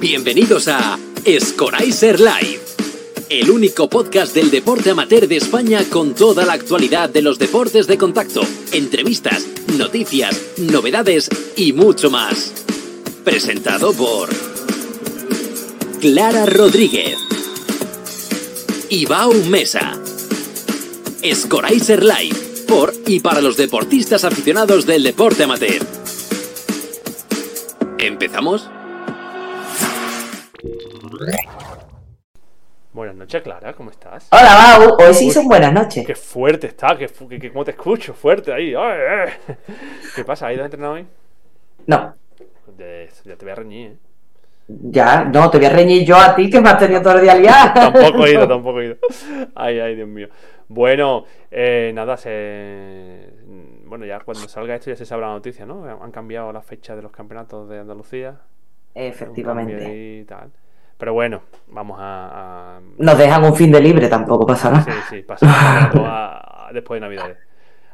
Bienvenidos a Scoraiser Live, el único podcast del deporte amateur de España con toda la actualidad de los deportes de contacto, entrevistas, noticias, novedades y mucho más. Presentado por Clara Rodríguez, Ibao Mesa, Scoraiser Live, por y para los deportistas aficionados del deporte amateur. ¿Empezamos? Buenas noches, Clara, ¿cómo estás? Hola, Bau. Hoy sí son buenas noches. Qué fuerte está, fu- que- cómo te escucho, fuerte ahí. ay, ay. ¿Qué pasa? ¿Has ido a entrenar hoy? No, De- ya te voy a reñir, ¿eh? ya, no, te voy a reñir yo a ti que me has tenido todo el día liado. Tampoco he ido, tampoco he ido. Ay, ay, Dios mío. Bueno, eh, nada, se... Bueno, ya cuando salga esto ya se sabrá la noticia, ¿no? Han cambiado la fecha de los campeonatos de Andalucía. Efectivamente. y tal. Pero bueno, vamos a... a- Nos dejan un fin de libre, tampoco pasa nada. Sí, sí, pasamos a- a- después de Navidades.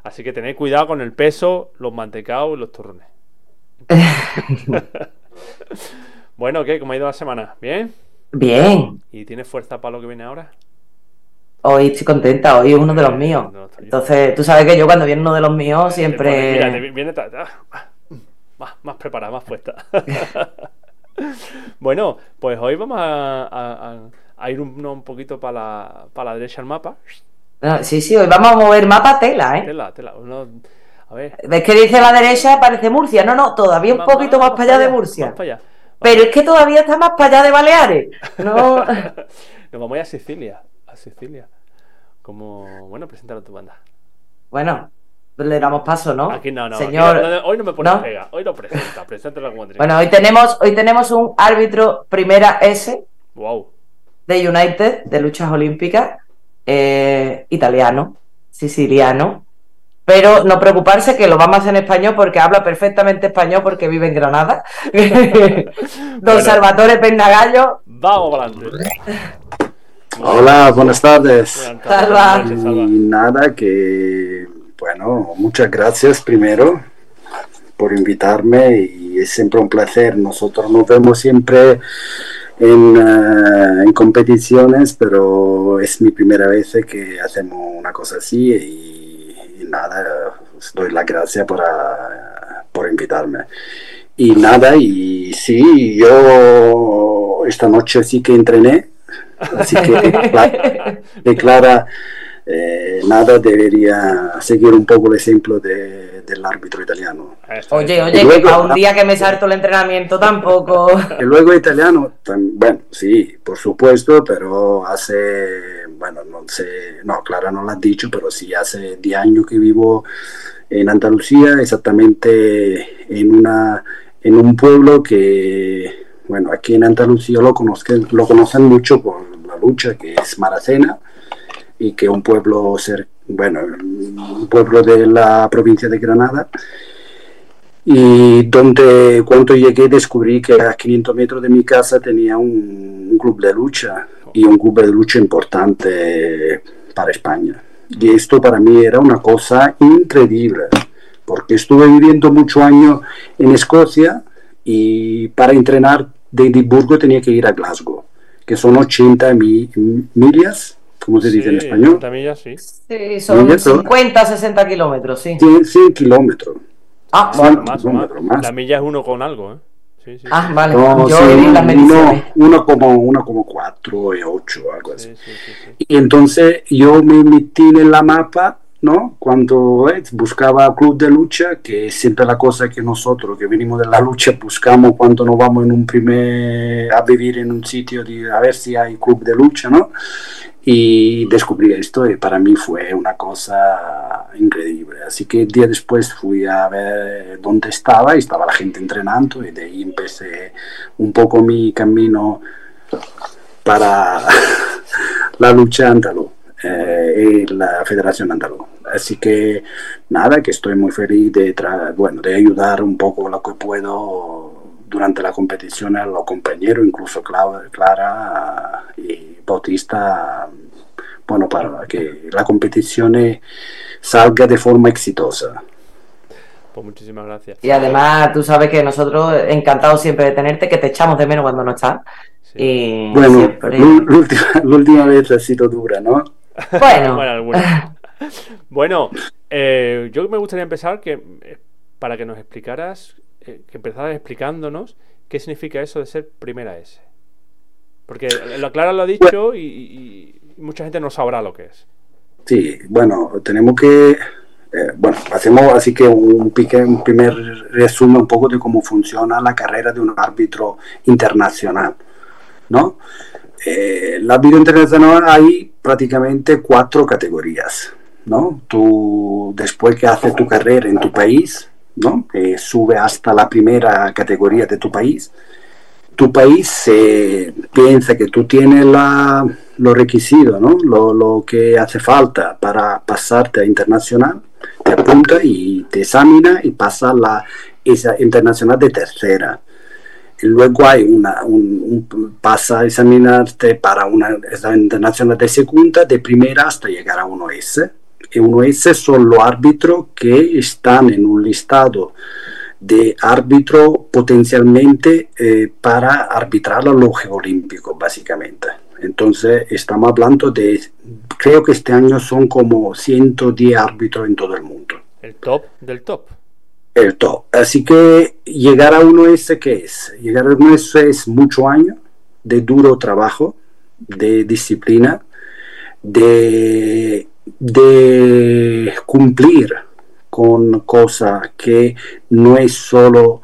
Así que tened cuidado con el peso, los mantecaos y los turrones. bueno, ¿qué? ¿Cómo ha ido la semana? ¿Bien? Bien, ¿Y tienes fuerza para lo que viene ahora? hoy estoy contenta, hoy es uno de los míos. Entonces, tú sabes que yo cuando viene uno de los míos siempre... Mira, te viene ah, más, más preparada, más puesta. bueno, pues hoy vamos a, a- ir un, un poquito para la, para la derecha del mapa. No, sí, sí, hoy vamos a mover mapa tela, ¿eh? Tela, tela. uno- a ver. ¿Ves que dice la derecha? Parece Murcia. No, no, todavía un Más- poquito más, para allá de Murcia. más para allá. Pero es que todavía está más para allá de Baleares. No... Nos vamos a ir a Sicilia. A Sicilia. Como. Bueno, preséntalo a tu banda. Bueno, le damos paso, ¿no? Aquí no, no. aquí Señor... no, no, hoy no me pones ¿no? pega. Hoy lo presenta. Preséntalo como. Bueno, hoy tenemos, hoy tenemos un árbitro primera S Wow. de United, de luchas olímpicas, eh, italiano, siciliano. Pero no preocuparse que lo vamos a hacer en español porque habla perfectamente español porque vive en Granada. Don Bueno. Salvatore Pennagallo. Vamos para adelante. Hola, buenas tardes. Buenas Salva. Y nada, que bueno, muchas gracias primero por invitarme y es siempre un placer. Nosotros nos vemos siempre en, eh, en competiciones, pero es mi primera vez que hacemos una cosa así y, y nada, os doy la gracia por, ah, por invitarme. Y nada, y sí, yo esta noche sí que entrené, así que Clara- de Clara eh, nada debería seguir un poco el ejemplo de- del árbitro italiano. Oye, oye, luego- que a un día que me salto el entrenamiento tampoco. Y luego italiano, bueno, sí, por supuesto, pero hace, bueno, no sé, no, Clara no lo ha dicho, pero sí, hace 10 años que vivo en Andalucía, exactamente en, una, en un pueblo que, bueno, aquí en Andalucía lo, conozcan, lo conocen mucho por la lucha, que es Maracena, y que un pueblo, cer- bueno, un pueblo de la provincia de Granada, y donde cuando llegué descubrí que a 500 metros de mi casa tenía un, un club de lucha y un club de lucha importante para España. Y esto para mí era una cosa increíble, porque estuve viviendo muchos años en Escocia y para entrenar de Edimburgo tenía que ir a Glasgow, que son 80 mi- millas, ¿cómo se dice en Sí, español? También ya sí. Sí, son Oye, pero- 50 60 kilómetros, sí. 100, 100 kilómetros. Ah, Sí. bueno. Más, más. kilómetros más. La milla es uno con algo, ¿eh? Sí, sí. Ah, vale. No, Yo sí, las uno, uno como, uno como cuatro y ocho, algo así. Sí, sí, sí, sí. Y entonces yo me metí en la mapa, ¿no? Cuando buscaba club de lucha, que es siempre la cosa que nosotros que venimos de la lucha buscamos cuando nos vamos en un primer a vivir en un sitio de, a ver si hay club de lucha, ¿no? Y descubrí esto y para mí fue una cosa increíble. Así que el día después fui a ver dónde estaba y estaba la gente entrenando y de ahí empecé un poco mi camino para la lucha andaluz eh, y la Federación Andaluz. Así que nada, que estoy muy feliz de, tra- bueno, de ayudar un poco lo que puedo durante la competición a los compañeros, incluso Clara, Clara y Bautista, bueno, para que la competición salga de forma exitosa. Pues muchísimas gracias. Y además, tú sabes que nosotros, encantados siempre de tenerte, que te echamos de menos cuando no estás. Y bueno, siempre- la última, la última vez ha sido dura, ¿no? Bueno, Bueno. Bueno, eh, yo me gustaría empezar que eh, para que nos explicaras, eh, que empezaras explicándonos qué significa eso de ser primera S. Porque la Clara lo ha dicho y, y- y mucha gente no sabrá lo que es. Sí, bueno, tenemos que, eh, bueno, hacemos así que un, pique- un primer resumen un poco de cómo funciona la carrera de un árbitro internacional, ¿no? Eh, el árbitro internacional hay prácticamente cuatro categorías, ¿no? Tú, después que haces tu carrera en tu país, ¿no? Que sube hasta la primera categoría de tu país, tu país eh, piensa que tú tienes la, los requisitos, ¿no? lo, lo que hace falta para pasarte a internacional, te apunta y te examina y pasa la esa internacional de tercera. Luego hay una, un, un- pasa a examinarte para una esa internacional de segunda, de primera hasta llegar a 1S. Y 1S son los árbitros que están en un listado de árbitro potencialmente eh, para arbitrar los Juegos Olímpicos, básicamente. Entonces, estamos hablando de, creo que este año son como 110 árbitros en todo el mundo. El top del top. El. Así que llegar a 1S, ¿qué es? Llegar a 1S es mucho año de duro trabajo, de disciplina, de, de cumplir con cosas que no es solo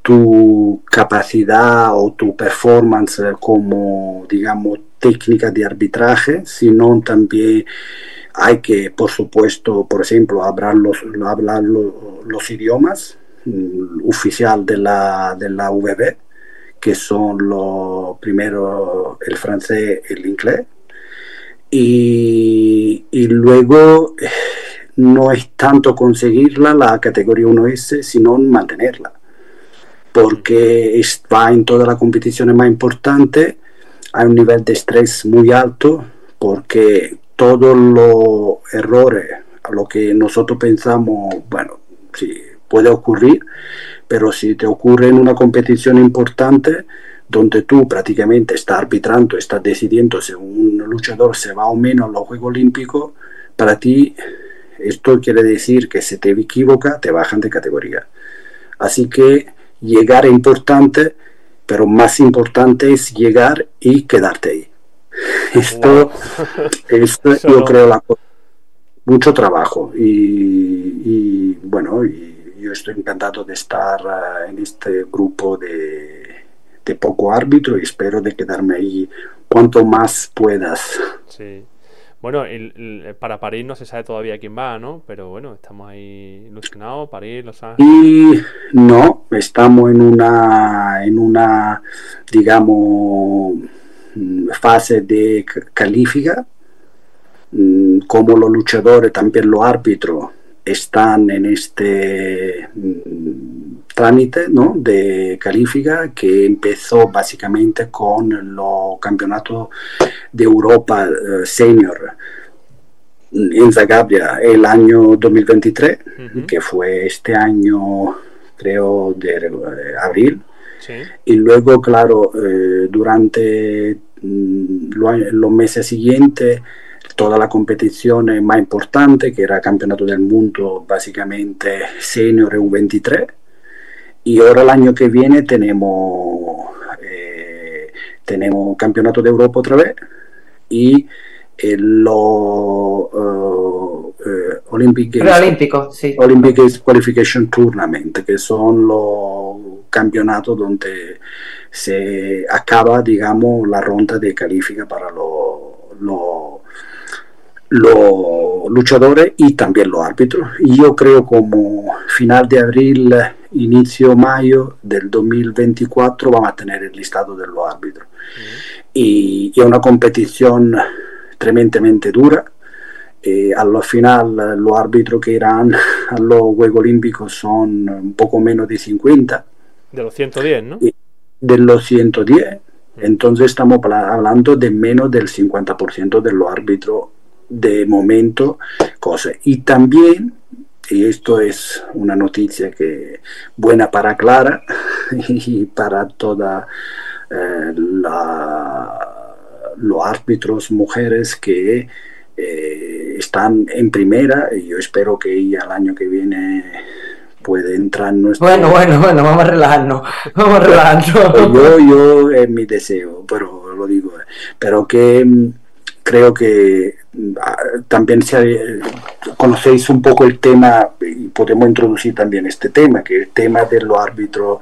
tu capacidad o tu performance como, digamos, técnica de arbitraje, sino también hay que, por supuesto, por ejemplo, hablar los, hablar los, idiomas mm, oficial de la, de la VB, que son los primero el francés y el inglés. Y, y luego eh, no es tanto conseguirla, la categoría 1S, sino mantenerla. Porque va en todas las competiciones más importantes, hay un nivel de estrés muy alto, porque todos los errores, a lo que nosotros pensamos, bueno, sí, puede ocurrir, pero si te ocurre en una competición importante, donde tú prácticamente estás arbitrando, estás decidiendo si un luchador se va o menos a los Juegos Olímpicos, para ti esto quiere decir que si te equivoca, te bajan de categoría. Así que llegar es importante, pero más importante es llegar y quedarte ahí. Esto, Eso yo creo la mucho trabajo y, y, bueno, y yo estoy encantado de estar eh, en este grupo de, de poco árbitro y espero de quedarme ahí cuanto más puedas. Sí. Bueno, el- el- para París no se sabe todavía quién va, ¿no? Pero bueno, estamos ahí ilusionados. París, Los Ángeles. Y no, estamos en una, en una digamos, fase de califica, mm, como los luchadores, también los árbitros, están en este mm, trámite ¿no? de califica que empezó básicamente con los campeonatos de Europa eh, senior en Zagabria el año 2023 Ujú. que fue este año, creo, de eh, abril. Sí. Y luego, claro, eh, durante mm, los meses siguientes, toda la competición más importante, que era Campeonato del Mundo, básicamente senior U23. Y ahora el año que viene tenemos, eh, tenemos Campeonato de Europa otra vez y eh, eh, eh, Olympic Games preolímpico, sí. Olympic Games Qualification Tournament, que son los campeonatos donde se acaba, digamos, la ronda de califica para los los luchadores y también los árbitros. Y yo creo como final de abril, inicio mayo del 2024 vamos a tener el listado de los árbitros. Y, y es una competición tremendamente dura. Eh, al final los árbitros que irán a los Juegos Olímpicos son un poco menos de 50 De los 110, ¿no? De los 110. Entonces estamos hablando de menos del 50% de los árbitros de momento. Cosas. Y también y esto es una noticia que buena para Clara y para toda eh, la, los árbitros mujeres que eh, están en primera y yo espero que ella el año que viene puede entrar en nuestro... Bueno, bueno, bueno, vamos a relajarnos, vamos a relajarnos. Yo, yo es mi deseo, pero lo digo, pero que mm, creo que ah, también se, conocéis un poco el tema y podemos introducir también este tema, que es el tema de los árbitros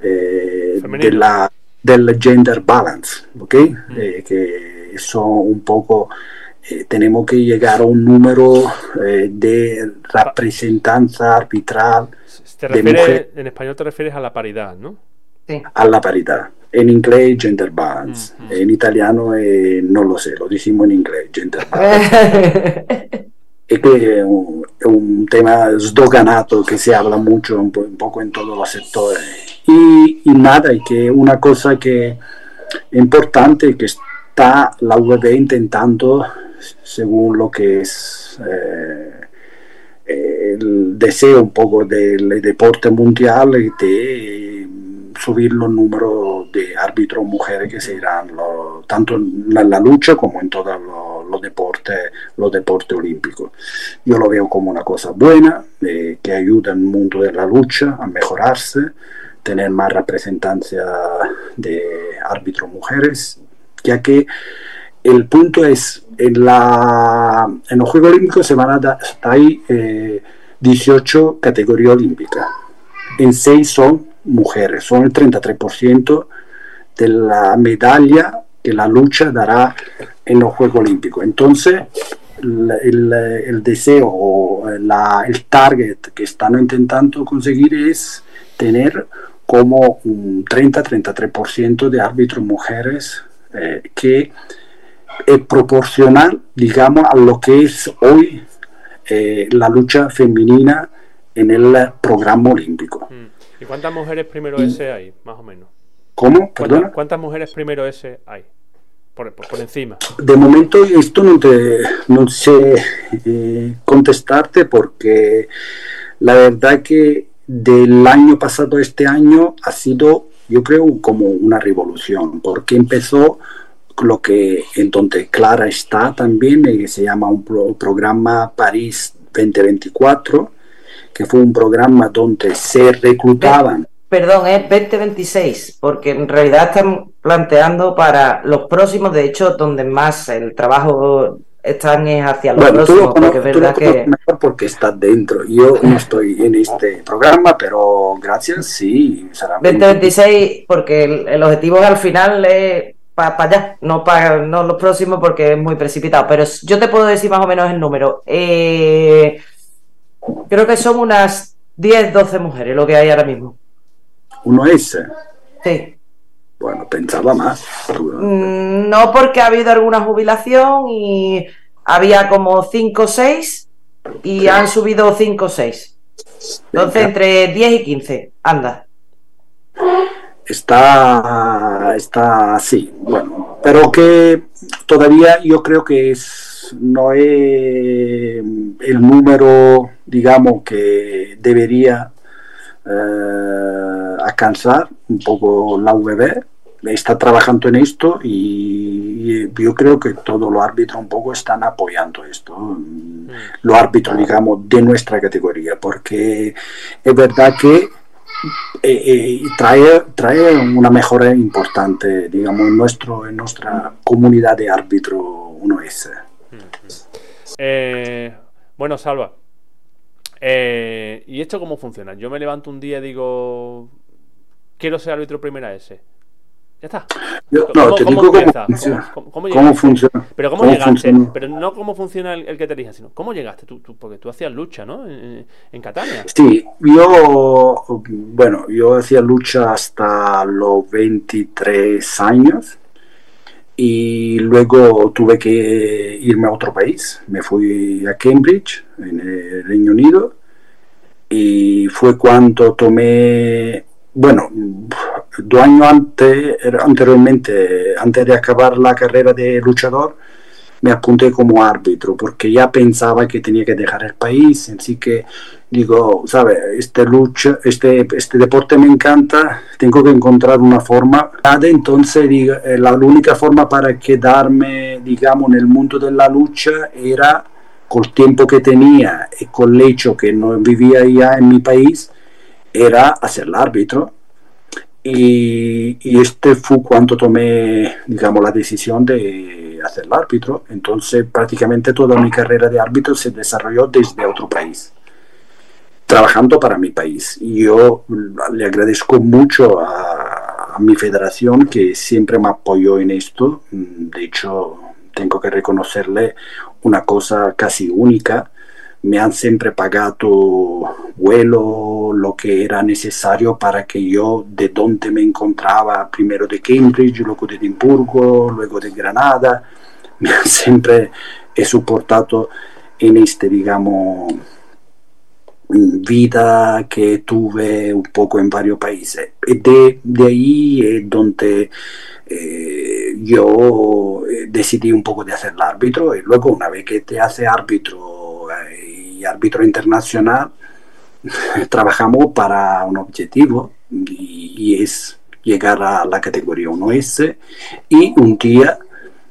eh, de la, del gender balance, ¿ok? Eh, que son un poco eh, tenemos que llegar a un número eh, de representancia arbitral. en español te refieres a la paridad, ¿no? Sí. A la paridad. En inglés, gender balance. En italiano, eh, no lo sé, lo decimos en inglés, gender balance. es que es un, un, tema sdoganato que se habla mucho un, po un poco en todos los sectores. Y, y nada, y que una cosa que es importante que está la UB intentando según lo que es eh, el deseo un poco del deporte mundial de subir los números de árbitros mujeres que se irán lo, tanto en la lucha como en todos los, deportes los deportes olímpicos. Yo lo veo como una cosa buena eh, que ayuda al mundo de la lucha a mejorarse tener más representancia de árbitros mujeres ya que el punto es, en, la, en los Juegos Olímpicos se van a dar, hay 18 eh, categorías olímpicas, en 6 son mujeres, son el 33% de la medalla que la lucha dará en los Juegos Olímpicos. Entonces, el, el, deseo o la, el target que están intentando conseguir es tener como un 30-33% de árbitros mujeres eh, que es proporcional, digamos, a lo que es hoy eh, la lucha femenina en el programa olímpico. Mm. ¿Y cuántas mujeres primero ese hay, más o menos? ¿Cómo? ¿Cuántas, ¿Cuántas mujeres primero ese hay? Por, por, encima. De momento esto no, te, no sé eh, contestarte porque la verdad que del año pasado a este año ha sido, yo creo, como una revolución, porque empezó lo que en donde Clara está también, que se llama un programa París 2024, que fue un programa donde se reclutaban. Perdón, es 2026, porque en realidad están planteando para los próximos, de hecho, donde más el trabajo están es hacia los bueno, próximos, tú porque es verdad que... mejor porque estás dentro. Yo no estoy en este programa, pero gracias, sí. 2026, porque el, el objetivo al final es para allá, no para no los próximos porque es muy precipitado, pero yo te puedo decir más o menos el número. Eh, creo que son unas 10, 12 mujeres lo que hay ahora mismo. ¿Uno es? Sí. Bueno, pensaba más. Mm, no, porque ha habido alguna jubilación y había como 5 o 6 y han subido 5 o 6. Entonces, entre 10 y 15, anda está, está así, bueno, pero que todavía yo creo que es, no es el número, digamos, que debería eh, alcanzar un poco la VB, está trabajando en esto y, yo creo que todos los árbitros un poco están apoyando esto, mm. los árbitros, digamos, de nuestra categoría, porque es verdad que eh, trae, trae una mejora importante, digamos, en, nuestro, en nuestra comunidad de árbitro 1S. Eh, bueno, Salva, eh, ¿y esto cómo funciona? Yo me levanto un día y digo, quiero ser árbitro primera S ya está. no, ¿Cómo, te digo cómo funciona. Pero cómo, llegaste. Pero no cómo funciona el, que te elija, sino cómo llegaste. Tú, porque tú hacías lucha, ¿no? En, en, Catania. Sí, yo, bueno, yo hacía lucha hasta los 23 años. Y luego tuve que irme a otro país. Me fui a Cambridge, en el Reino Unido. Y fue cuando tomé bueno, dos años antes, anteriormente, antes de acabar la carrera de luchador, me apunté como árbitro porque ya pensaba que tenía que dejar el país, así que digo, sabe, este lucha, este, este deporte me encanta, tengo que encontrar una forma. Entonces, eh, la única forma para quedarme, digamos, en el mundo de la lucha era con el tiempo que tenía y con el hecho que no vivía ya en mi país, era hacer el árbitro. Y, y este fue cuando tomé, digamos, la decisión de hacer el árbitro. Entonces, prácticamente toda mi carrera de árbitro se desarrolló desde otro país trabajando para mi país. Y yo le agradezco mucho a, mi federación que siempre me apoyó en esto. De hecho, tengo que reconocerle una cosa casi única. Me han siempre pagado vuelo, lo que era necesario para que yo, de donde me encontraba, primero de Cambridge, luego de Edimburgo, luego de Granada, me han siempre he soportado en este, digamos, vida que tuve un poco en varios países. De, de ahí es donde eh, yo eh, decidí un poco de hacer el árbitro y luego una vez que te hace árbitro y árbitro internacional, trabajamos para un objetivo y, y, es llegar a la categoría 1S y un día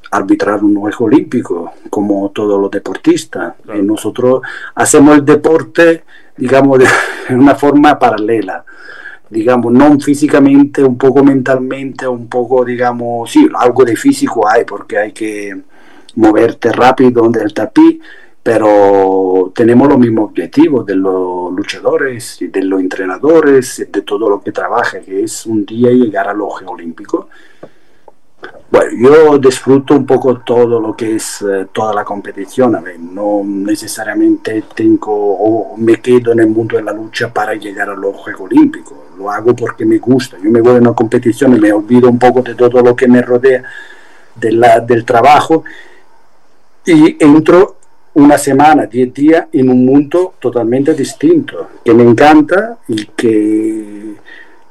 arbitrar un juego olímpico como todos los deportistas. Y nosotros hacemos el deporte digamos, de una forma paralela, digamos, no físicamente, un poco mentalmente, un poco, digamos, sí, algo de físico hay, porque hay que moverte rápido del tapiz, pero tenemos los mismos objetivos de los luchadores, de los entrenadores, de todo lo que trabaja, que es un día llegar al ojo bueno, yo disfruto un poco todo lo que es eh, toda la competición, a ver, no necesariamente tengo o me quedo en el mundo de la lucha para llegar a los Juegos Olímpicos, lo hago porque me gusta, yo me voy a una competición y me olvido un poco de todo lo que me rodea de la, del trabajo y entro una semana, diez días en un mundo totalmente distinto, que me encanta y que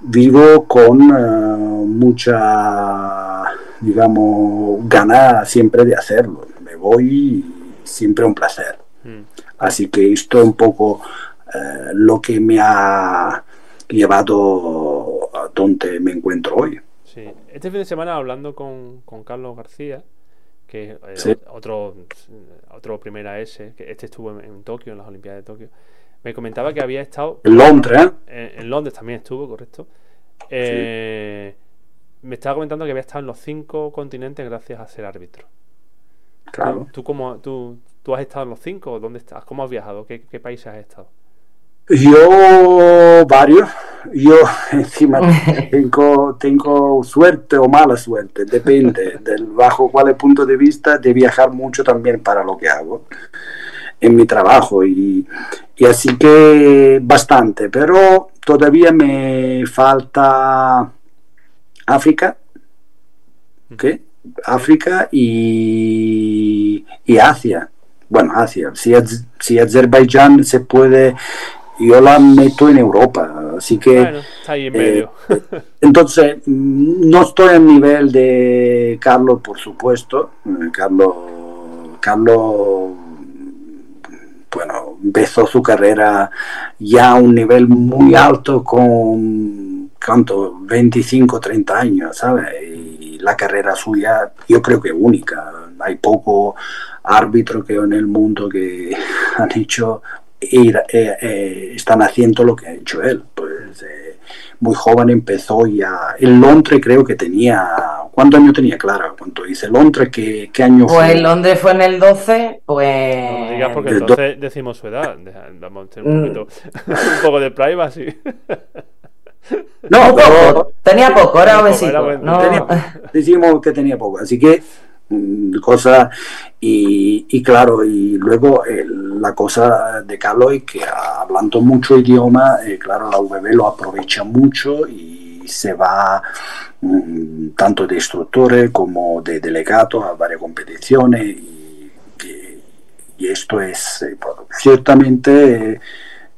vivo con uh, mucha digamos, ganas siempre de hacerlo. Me voy siempre un placer. Mm. Así que esto es un poco eh, lo que me ha llevado a donde me encuentro hoy. Sí. Este fin de semana hablando con, con Carlos García, que es eh, otro, otro primera S, que este estuvo en, Tokio, en las Olimpiadas de Tokio, me comentaba que había estado... En Londres, ¿eh? En, Londres también estuvo, correcto. Eh, me estaba comentando que había estado en los cinco continentes gracias a ser árbitro. Claro. ¿Tú, cómo, tú, tú has estado en los cinco? ¿Dónde estás? ¿Cómo has viajado? ¿Qué, qué países has estado? Yo varios, yo encima tengo, tengo suerte o mala suerte, depende del bajo cuál punto de vista de viajar mucho también para lo que hago en mi trabajo y, y así que bastante, pero todavía me falta África, ¿qué? África y, y Asia. Bueno, Asia. Si, si Azerbaiyán se puede, yo la meto en Europa. Así que. está ahí en medio. Eh, entonces, no estoy a nivel de Carlos, por supuesto. Eh, Carlos, Carlos, bueno, empezó su carrera ya a un nivel muy alto con ¿cuánto? 25, 30 años, ¿sabes? Y la carrera suya yo creo que única. Hay poco árbitro que en el mundo que han hecho, ir, eh, eh, están haciendo lo que ha hecho él. Pues eh, muy joven empezó ya. El Londres creo que tenía. ¿Cuántos años tenía Clara? ¿Cuánto dice Londres? ¿Qué, qué año pues fue? Pues Londres fue en el 12, pues. No digas porque entonces decimos su edad. Vamos a tener un, poquito, un poco de privacy. No, poco, tenía poco, era obesito. decimos que tenía poco, así que mm, cosa y, y, claro y luego la cosa de Carlos es que hablando mucho idioma eh, claro la VB lo aprovecha mucho y se va mm, tanto de instructores como de delegados a varias competiciones y, esto es eh, ciertamente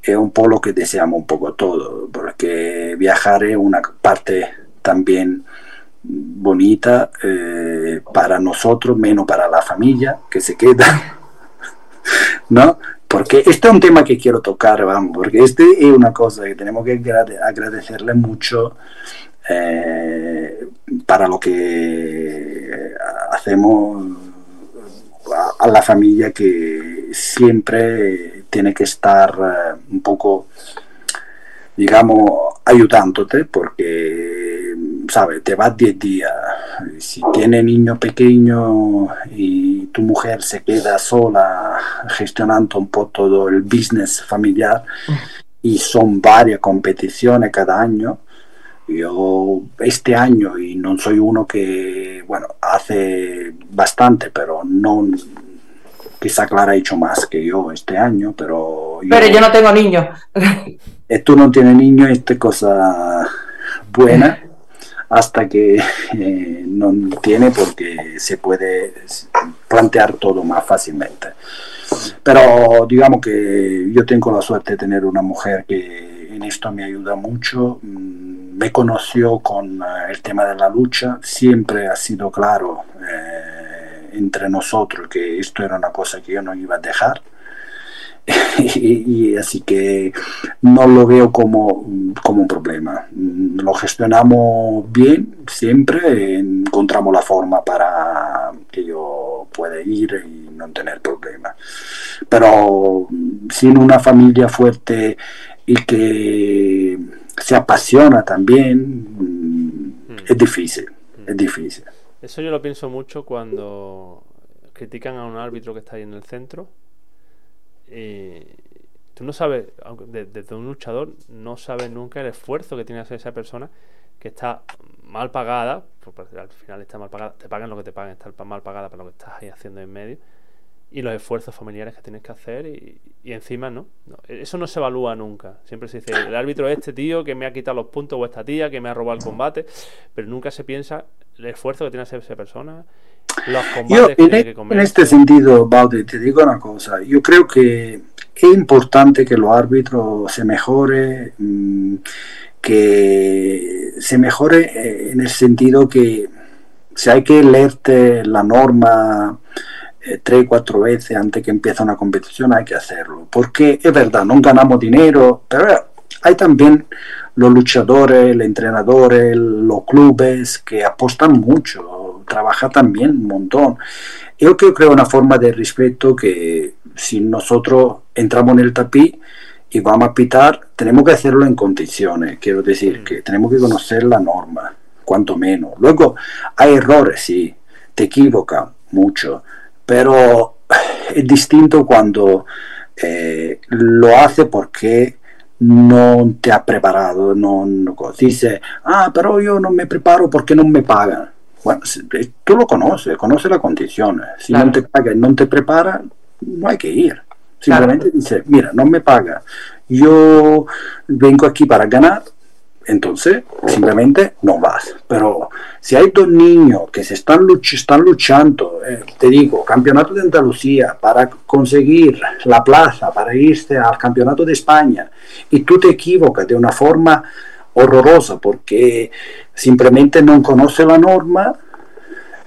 es un poco lo que deseamos un poco todo, porque viajar es una parte también bonita, eh, eh, para nosotros, menos para la familia que se queda, ¿no? Porque este es un tema que quiero tocar, vamos, porque este es una cosa que tenemos que agradecerle mucho eh, para lo que hacemos a, la familia que siempre tiene que estar eh, un poco, digamos, ayudándote porque, ¿sabes? Te vas 10 días. Si tiene niño pequeño y tu mujer se queda sola gestionando un poco todo el business familiar y son varias competiciones cada año, yo este año, y no soy uno que, bueno, hace bastante, pero no, quizá Clara ha hecho más que yo este año, pero... Yo, pero yo no tengo niños. Eh, tú no tienes niños, esta cosa buena, hasta que eh, no tiene porque se puede plantear todo más fácilmente. Pero digamos que yo tengo la suerte de tener una mujer que en esto me ayuda mucho. Mm, me conoció con eh, el tema de la lucha, siempre ha sido claro eh, entre nosotros que esto era una cosa que yo no iba a dejar. y, así que no lo veo como, como un problema. Mm, lo gestionamos bien, siempre encontramos la forma para que yo pueda ir y no tener problemas. Pero mm, sin una familia fuerte y que se apasiona también, mm, es difícil, es difícil. Eso yo lo pienso mucho cuando critican a un árbitro que está ahí en el centro. Y tú no sabes, desde un luchador, no sabes nunca el esfuerzo que tiene hacer esa persona que está mal pagada, al final está mal pagada, te pagan lo que te pagan, está mal pagada para lo que estás ahí haciendo en medio y los esfuerzos familiares que tienes que hacer y, encima ¿no? Eso no se evalúa nunca. Siempre se dice, el árbitro es este tío que me ha quitado los puntos o esta tía que me ha robado el combate, pero nunca se piensa el esfuerzo que tiene que hacer esa persona, los combates que tiene e- que comer. En este sentido, Baude, te digo una cosa, yo creo que es importante que los árbitros se mejore, mm, que se mejore eh, en el sentido que si hay que leerte la norma eh, tres, cuatro veces antes que empiece una competición hay que hacerlo. Porque es verdad, no ganamos dinero, pero hay también los luchadores, los entrenadores, los clubes que apostan mucho, trabajan también un montón. Yo creo que es una forma de respeto que si nosotros entramos en el tapiz y vamos a pitar, tenemos que hacerlo en condiciones. Quiero decir que tenemos que conocer la norma, cuanto menos. Luego, hay errores, sí, te equivocas mucho, pero es distinto cuando eh, lo hace porque no te ha preparado, no, dice, ah, pero yo no me preparo porque no me pagan. Bueno, eh, tú lo conoces, conoces las condiciones. Si no te pagan, no te prepara, no hay que ir. Simplemente dice, mira, no me paga. Yo vengo aquí para ganar, entonces simplemente no vas. Pero si hay dos niños que se están, están luchando, eh, te digo, campeonato de Andalucía, para conseguir la plaza, para irse al campeonato de España, y tú te equivocas de una forma horrorosa porque simplemente no conoce la norma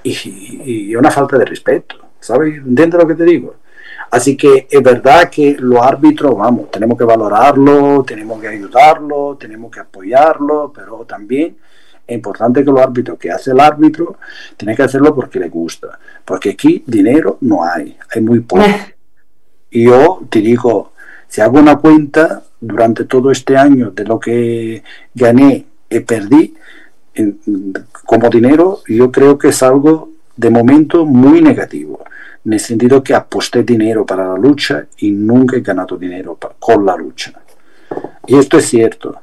y, una falta de respeto. ¿Sabes? ¿Entiendes lo que te digo? Así que es verdad que los árbitros, vamos, tenemos que valorarlo, tenemos que ayudarlo, tenemos que apoyarlo, pero también es importante que los árbitros que hace el árbitro tiene que hacerlo porque le gusta, porque aquí dinero no hay, hay muy poco. Eh. Y yo te digo, si hago una cuenta durante todo este año de lo que gané y perdí como dinero, yo creo que es algo de momento muy negativo en el sentido que aposté dinero para la lucha y nunca he ganado dinero con la lucha. Y esto es cierto.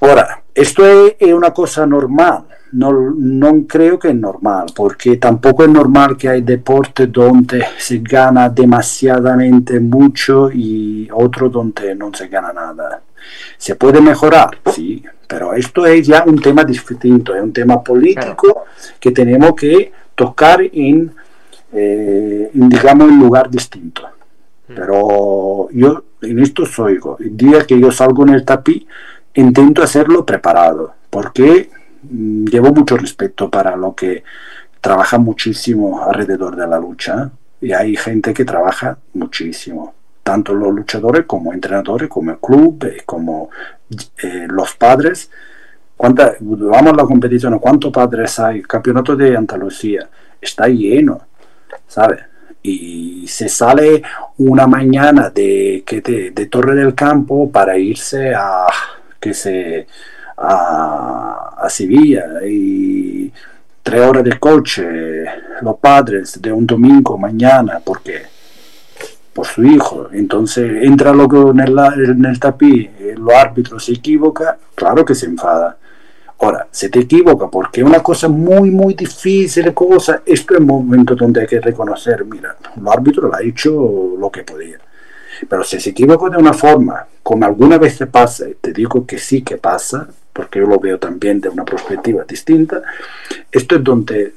Ahora, esto es, una cosa normal, no, no, creo que es normal, porque tampoco es normal que hay deportes donde se gana demasiadamente mucho y otro donde no se gana nada. ¿Se puede mejorar? Sí, pero esto es ya un tema distinto, es un tema político que tenemos que tocar en eh, indicamos un lugar distinto. Mm. Pero yo en esto soy, el día que yo salgo en el tapiz, intento hacerlo preparado, porque mm, llevo mucho respeto para lo que trabaja muchísimo alrededor de la lucha y hay gente que trabaja muchísimo, tanto los luchadores como entrenadores, como el club, eh, como eh, los padres. ¿Cuánta, vamos a la competición, ¿cuántos padres hay? El campeonato de Andalucía está lleno, ¿sabes? Y se sale una mañana de, que de Torre del Campo para irse a, que se, a, a Sevilla y tres horas de coche, los padres de un domingo mañana, porque por su hijo, entonces entra loco en el, en el tapiz, los árbitros se equivoca, claro que se enfada. Ahora, se te equivoca porque es una cosa muy, muy difícil, cosa, esto es el momento donde hay que reconocer, mira, el árbitro lo ha hecho lo que podía. Pero si se equivoca de una forma, como alguna vez te pasa, y te digo que sí que pasa, porque yo lo veo también de una perspectiva distinta, esto es donde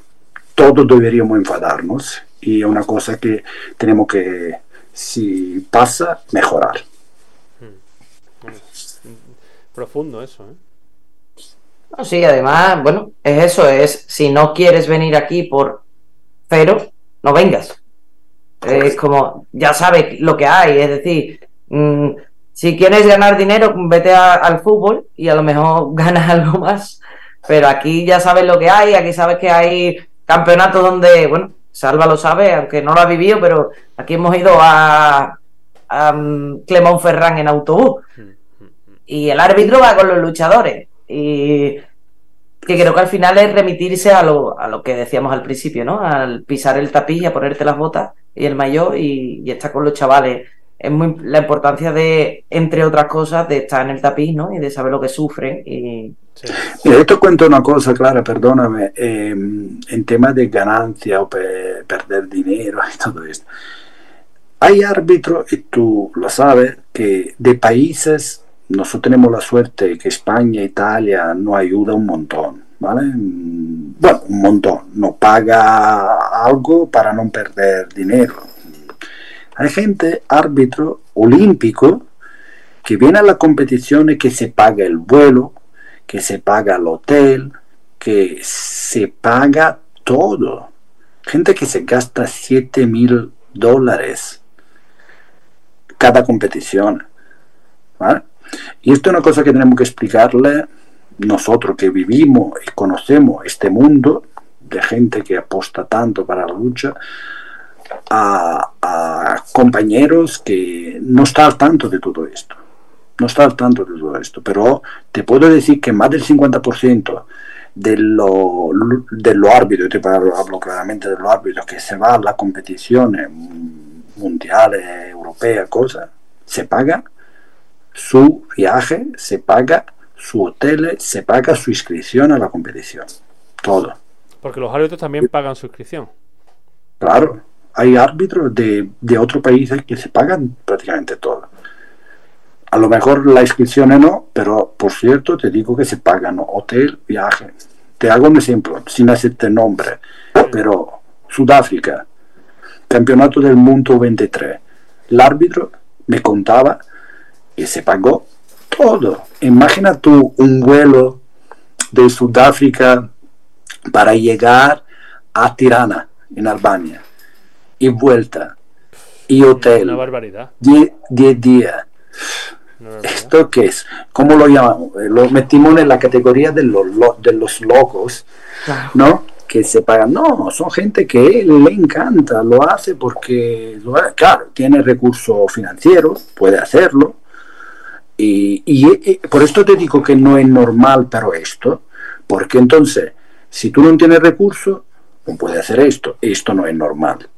todos deberíamos enfadarnos y es una cosa que tenemos que, si pasa, mejorar. Hmm. Profundo eso, ¿eh? Sí, además, bueno, es eso, es si no quieres venir aquí por pero, no vengas. Es como, ya sabes lo que hay, es decir, mmm, si quieres ganar dinero, vete al fútbol y a lo mejor ganas algo más. Pero aquí ya sabes lo que hay, aquí sabes que hay campeonatos donde, bueno, Salva lo sabe, aunque no lo ha vivido, pero aquí hemos ido a, a um, Clemón Ferrán en autobús. Y el árbitro va con los luchadores. Y que creo que al final es remitirse a lo, a lo que decíamos al principio, ¿no? Al pisar el tapiz y a ponerte las botas y el maillot y, y estar con los chavales es muy la importancia de, entre otras cosas, de estar en el tapiz, ¿no? Y de saber lo que sufren. Y... Mira, esto cuento una cosa, Clara, perdóname, eh, en tema de ganancia o per, perder dinero y todo esto. Hay árbitros, y tú lo sabes, que de países, nosotros tenemos la suerte que España, Italia nos ayuda un montón, ¿vale? Bueno, un montón, nos paga algo para no perder dinero hay gente, árbitro olímpico, que viene a la competición y que se paga el vuelo, que se paga el hotel, que se paga todo. Gente que se gasta 7 mil dólares cada competición. Y esto es una cosa que tenemos que explicarle nosotros que vivimos y conocemos este mundo de gente que aposta tanto para la lucha a, compañeros que no están al tanto de todo esto. No está al tanto de todo esto, pero te puedo decir que más del 50% de los de lo árbitros, te hablo claramente de los árbitros que se va a las competiciones mundiales, europeas, cosas, se paga su viaje, se paga su hotel, se paga su inscripción a la competición. Todo. Porque los árbitros también pagan su inscripción. Claro, hay árbitros de, de otros países que se pagan prácticamente todo. A lo mejor la inscripción no, pero por cierto te digo que se pagan hotel, viaje. Te hago un ejemplo, sin hacerte nombre, pero Sudáfrica, Campeonato del Mundo 23. El árbitro me contaba que se pagó todo. Imagina tú un vuelo de Sudáfrica para llegar a Tirana, en Albania y vuelta y hotel. Una barbaridad. 10 días. ¿Esto qué es? ¿Cómo lo llamamos? Eh, lo metimos en la categoría de los, de los locos, ¿no? Que se pagan. No, son gente que le encanta, lo hace porque, claro, tiene recursos financieros, puede hacerlo. Y, y, por esto te digo que no es normal, pero esto, porque entonces, si tú no tienes recursos, no puedes hacer esto. Esto no es normal.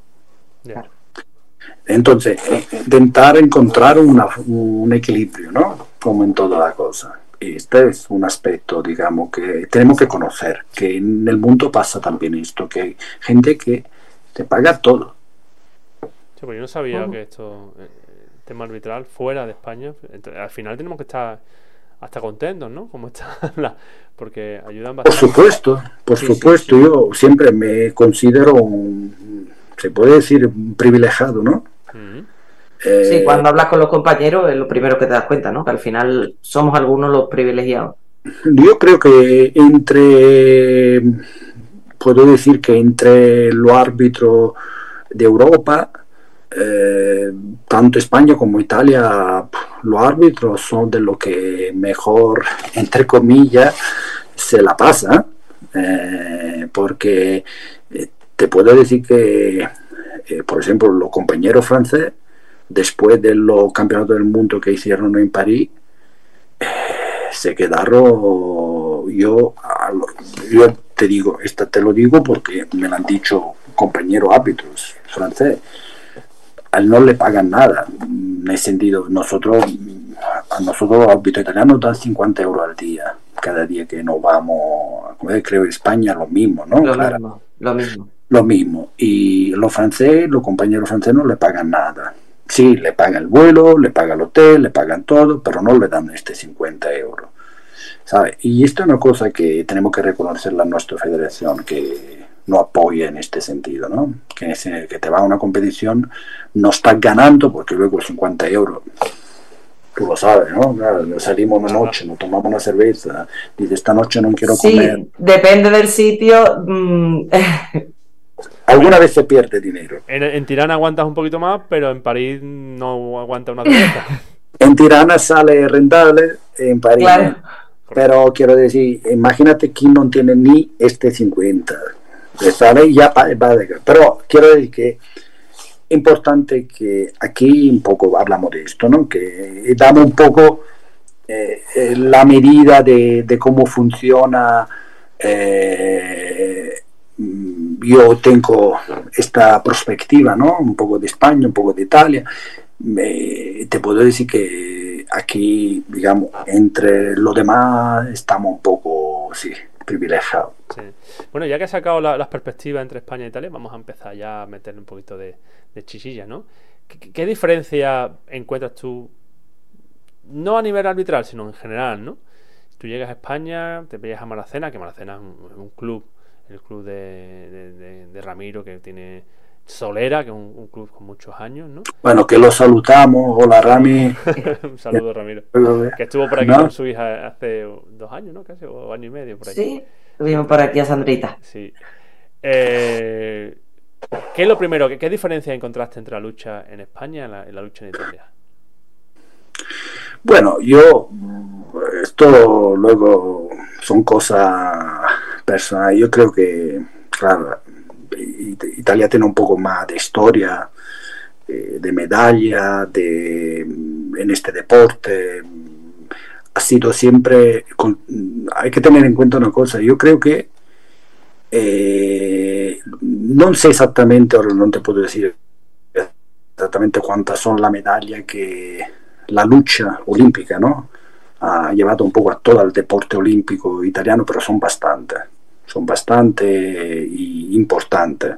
Entonces, eh, intentar encontrar un equilibrio, ¿no? Como en toda la cosa. Este es un aspecto, digamos, que tenemos que conocer, que en el mundo pasa también esto, que hay gente que te paga todo. pues yo no sabía que esto, eh, tema arbitral, fuera de España, al final tenemos que estar hasta contentos, ¿no? Como está porque ayudan bastante. Por supuesto, por supuesto, yo siempre me considero un, se puede decir, privilegiado, ¿no? Eh, sí, cuando hablas con los compañeros es lo primero que te das cuenta, ¿no? Que al final somos algunos los privilegiados. Yo creo que entre puedo decir que entre los árbitros de Europa, eh, tanto España como Italia, los árbitros son de lo que mejor, entre comillas, se la pasa, eh, porque eh, te puedo decir que, por ejemplo, los compañeros franceses, después de los campeonatos del mundo que hicieron en París, se quedaron, yo, yo te digo, esta te lo digo porque me lo han dicho compañeros árbitros franceses no le pagan nada. En ese sentido, nosotros, a nosotros los italianos dan 50 euros al día, cada día que nos vamos, creo en España lo mismo, ¿no? Lo mismo, lo mismo. Lo mismo. Y los franceses, los compañeros franceses no le pagan nada. Sí, le pagan el vuelo, le pagan el hotel, le pagan todo, pero no le dan este 50 euros. ¿sabe? Y esto es una cosa que tenemos que reconocerla en nuestra federación, que no apoya en este sentido, ¿no? Que, que te va a una competición, no estás ganando porque luego 50 euros, tú lo sabes, ¿no? salimos una noche, nos tomamos una cerveza, dices, esta noche no quiero sí, comer. depende del sitio. Mm, Alguna vez se pierde dinero. En, Tirana aguantas un poquito más, pero en París no aguanta una cerveza. en Tirana sale rentable, en París. Pero quiero decir, imagínate que no tiene ni este 50 sale ya va Pero quiero decir que importante que aquí un poco hablamos de esto, ¿no? Que damos un poco eh, eh, la medida de, cómo funciona. Eh, yo tengo esta perspectiva, ¿no? Un poco de España, un poco de Italia. te puedo decir que aquí, digamos, entre los demás estamos un poco, sí, privilegiados. Bueno, ya que has sacado las perspectivas entre España e Italia, vamos a empezar ya a meterle un poquito de, chichilla, ¿no? ¿Qué, diferencia encuentras tú, no a nivel arbitral, sino en general, ¿no? Tú llegas a España, te pillas a Maracena, que Maracena es un, club, el club de, Ramiro, que tiene Solera, que es un, club con muchos años, ¿no? Bueno, que lo saludamos. Hola, Rami. un saludo, Ramiro. que estuvo por aquí con su hija hace dos años, ¿no? Casi, o año y medio por aquí. Sí. Tuvimos por aquí a Sandrita. Sí. Eh, ¿Qué es lo primero? ¿Qué, diferencia encontraste entre la lucha en España y la, lucha en Italia? Bueno, yo, esto luego son cosas personales. Yo creo que, claro, Italia tiene un poco más de historia, eh, de medalla, de, en este deporte ha sido siempre, hay que tener en cuenta una cosa, yo creo que eh, no sé exactamente, ahora no te puedo decir exactamente cuántas son las medallas que la lucha olímpica ¿no? ha llevado un poco a todo el deporte olímpico italiano, pero son bastantes, son bastante importantes.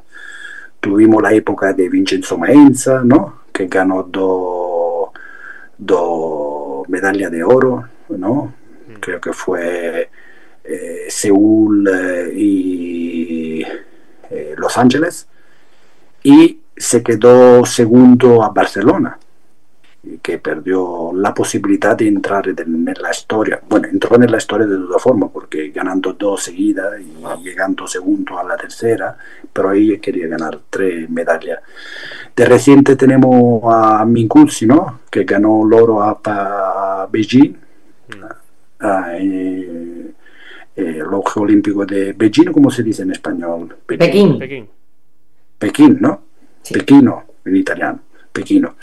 Tuvimos la época de Vincenzo Maenza, ¿no? que ganó dos do medallas de oro, ¿no? Mm. Creo que fue eh, Seúl eh, y eh, Los Ángeles. Y se quedó segundo a Barcelona, que perdió la posibilidad de entrar en la historia. Bueno, entró en la historia de todas formas, porque ganando dos seguidas y llegando segundo a la tercera, pero ahí quería ganar tres medallas. De reciente tenemos a Minkuzzi, ¿no? Que ganó el oro a, a Beijing Ah, eh, eh, los Juegos Olímpicos de Beijing, ¿cómo se dice en español? Pekín. Pekín, Pekín ¿no? Sí. Pekino, en italiano, Pekino.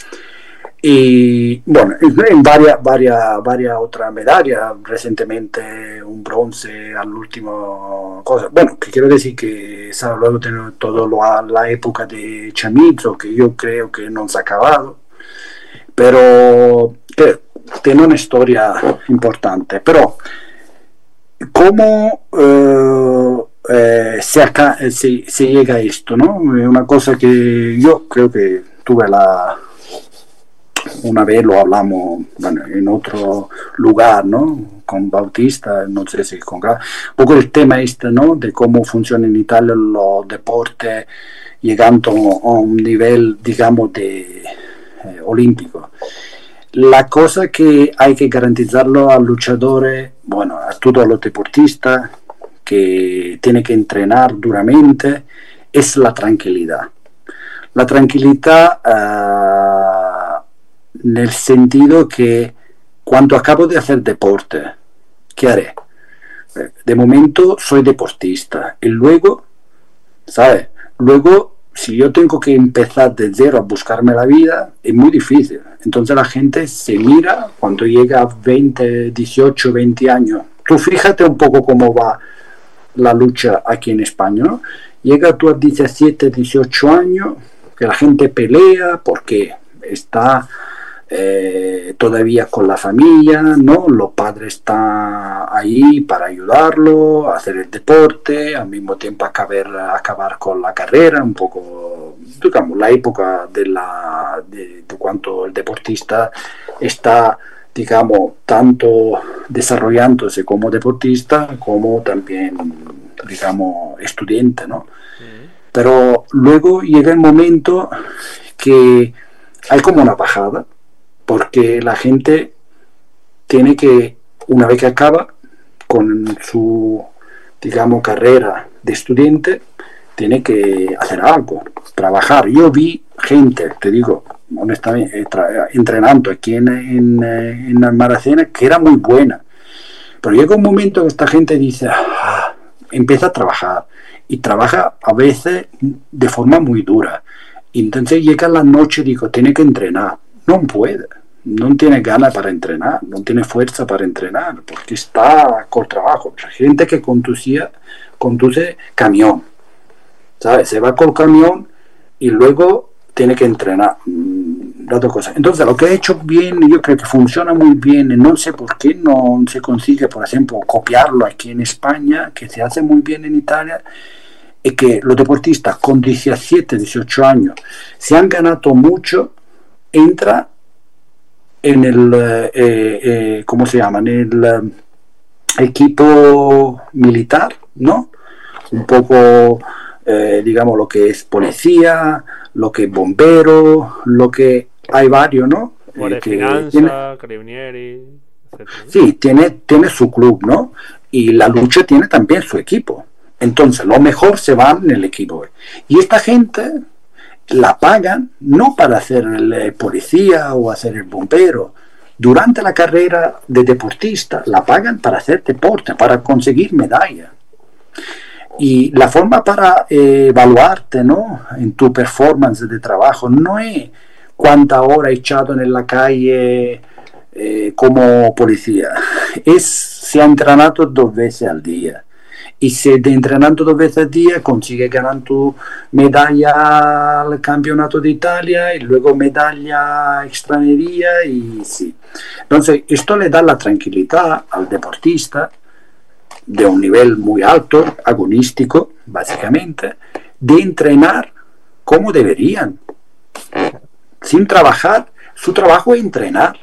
Y bueno, en varias, varias, varias otras medallas, recientemente un bronce al último cosa. Bueno, que quiero decir que luego tenemos toda la época de Chamizzo, que yo creo que no se ha acabado, pero que tiene una historia importante, pero ¿cómo eh, eh, se, se, llega a esto? ¿no? Una cosa que yo creo que tuve la... Una vez lo hablamos bueno, en otro lugar, ¿no? Con Bautista, no sé si con... Un poco el tema este, ¿no? De cómo funciona en Italia los deportes llegando a un nivel, digamos, de eh, olímpico. La cosa que hay que garantizarlo al luchador, bueno, a todos los deportistas, que tiene que entrenar duramente es la tranquilidad. La tranquilidad en el sentido que cuando acabo de hacer deporte, ¿qué haré? De momento soy deportista y luego, ¿sabes? Luego, si yo tengo que empezar de cero a buscarme la vida, es muy difícil. Entonces la gente se mira cuando llega a 20, 18, 20 años. Tú fíjate un poco cómo va la lucha aquí en España, ¿no? Llega tú a 17, 18 años, que la gente pelea porque está eh, todavía con la familia, ¿no? Los padres están ahí para ayudarlo, a hacer el deporte, al mismo tiempo acabar, acabar con la carrera, un poco, digamos, la época de, la, de, de cuanto el deportista está digamos, tanto desarrollándose como deportista como también, digamos, estudiante, ¿no? Pero luego llega el momento que hay como una bajada, porque la gente tiene que, una vez que acaba con su, digamos, carrera de estudiante, tiene que hacer algo, trabajar. Yo vi gente, te digo, honestamente, entrenando aquí en, en, en Maracena, que era muy buena. Pero llega un momento que esta gente dice, ah, empieza a trabajar y trabaja a veces de forma muy dura. Y entonces llega la noche y digo, tiene que entrenar. No puede no tiene ganas para entrenar, no tiene fuerza para entrenar, porque está con trabajo. gente que conducía, conduce camión, ¿sabes? Se va con camión y luego tiene que entrenar. Mm, la otra cosa. Entonces, lo que ha hecho bien, yo creo que funciona muy bien, no sé por qué no se consigue, por ejemplo, copiarlo aquí en España, que se hace muy bien en Italia, es que los deportistas con 17, 18 años se han ganado mucho, entra en el, eh, eh, ¿cómo se llama? En el eh, equipo militar, ¿no? Un poco, digamos, lo que es policía, lo que es bombero, lo que hay varios, ¿no? finanza, Sí, tiene, tiene su club, ¿no? Y la lucha tiene también su equipo. Entonces, lo mejor se va en el equipo. Y esta gente la pagan no para hacer el eh, policía o hacer el bombero. Durante la carrera de deportista la pagan para hacer deporte, para conseguir medalla. Y la forma para eh, evaluarte ¿no? en tu performance de trabajo no es cuánta hora echado en la calle eh, como policía, es si ha entrenado dos veces al día y si entrenando dos veces al día consigue ganar tu medalla al campeonato de Italia y luego medalla extranjería y sí. Entonces, esto le da la tranquilidad al deportista de un nivel muy alto, agonístico, básicamente, de entrenar como deberían. Sin trabajar, su trabajo es entrenar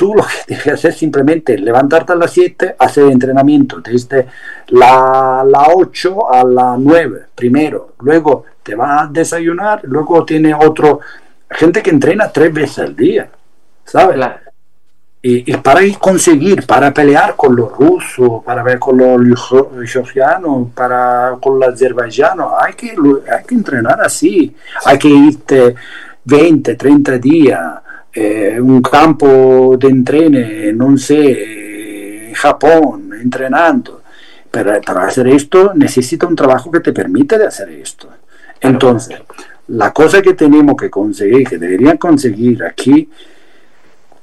tú lo que tienes que hacer simplemente es levantarte a las 7, hacer entrenamiento desde la, la 8 a la 9 primero, luego te vas a desayunar, luego tiene otro, gente que entrena tres veces al día, ¿sabes? Y, para conseguir, para pelear con los rusos, para ver con los georgianos, para con los azerbaiyanos, hay que, hay que entrenar así, hay que irte 20, 30 días eh, un campo de entrene, no sé, en Japón, entrenando. Pero para hacer esto necesita un trabajo que te permite de hacer esto. Entonces, la cosa que tenemos que conseguir, que deberían conseguir aquí,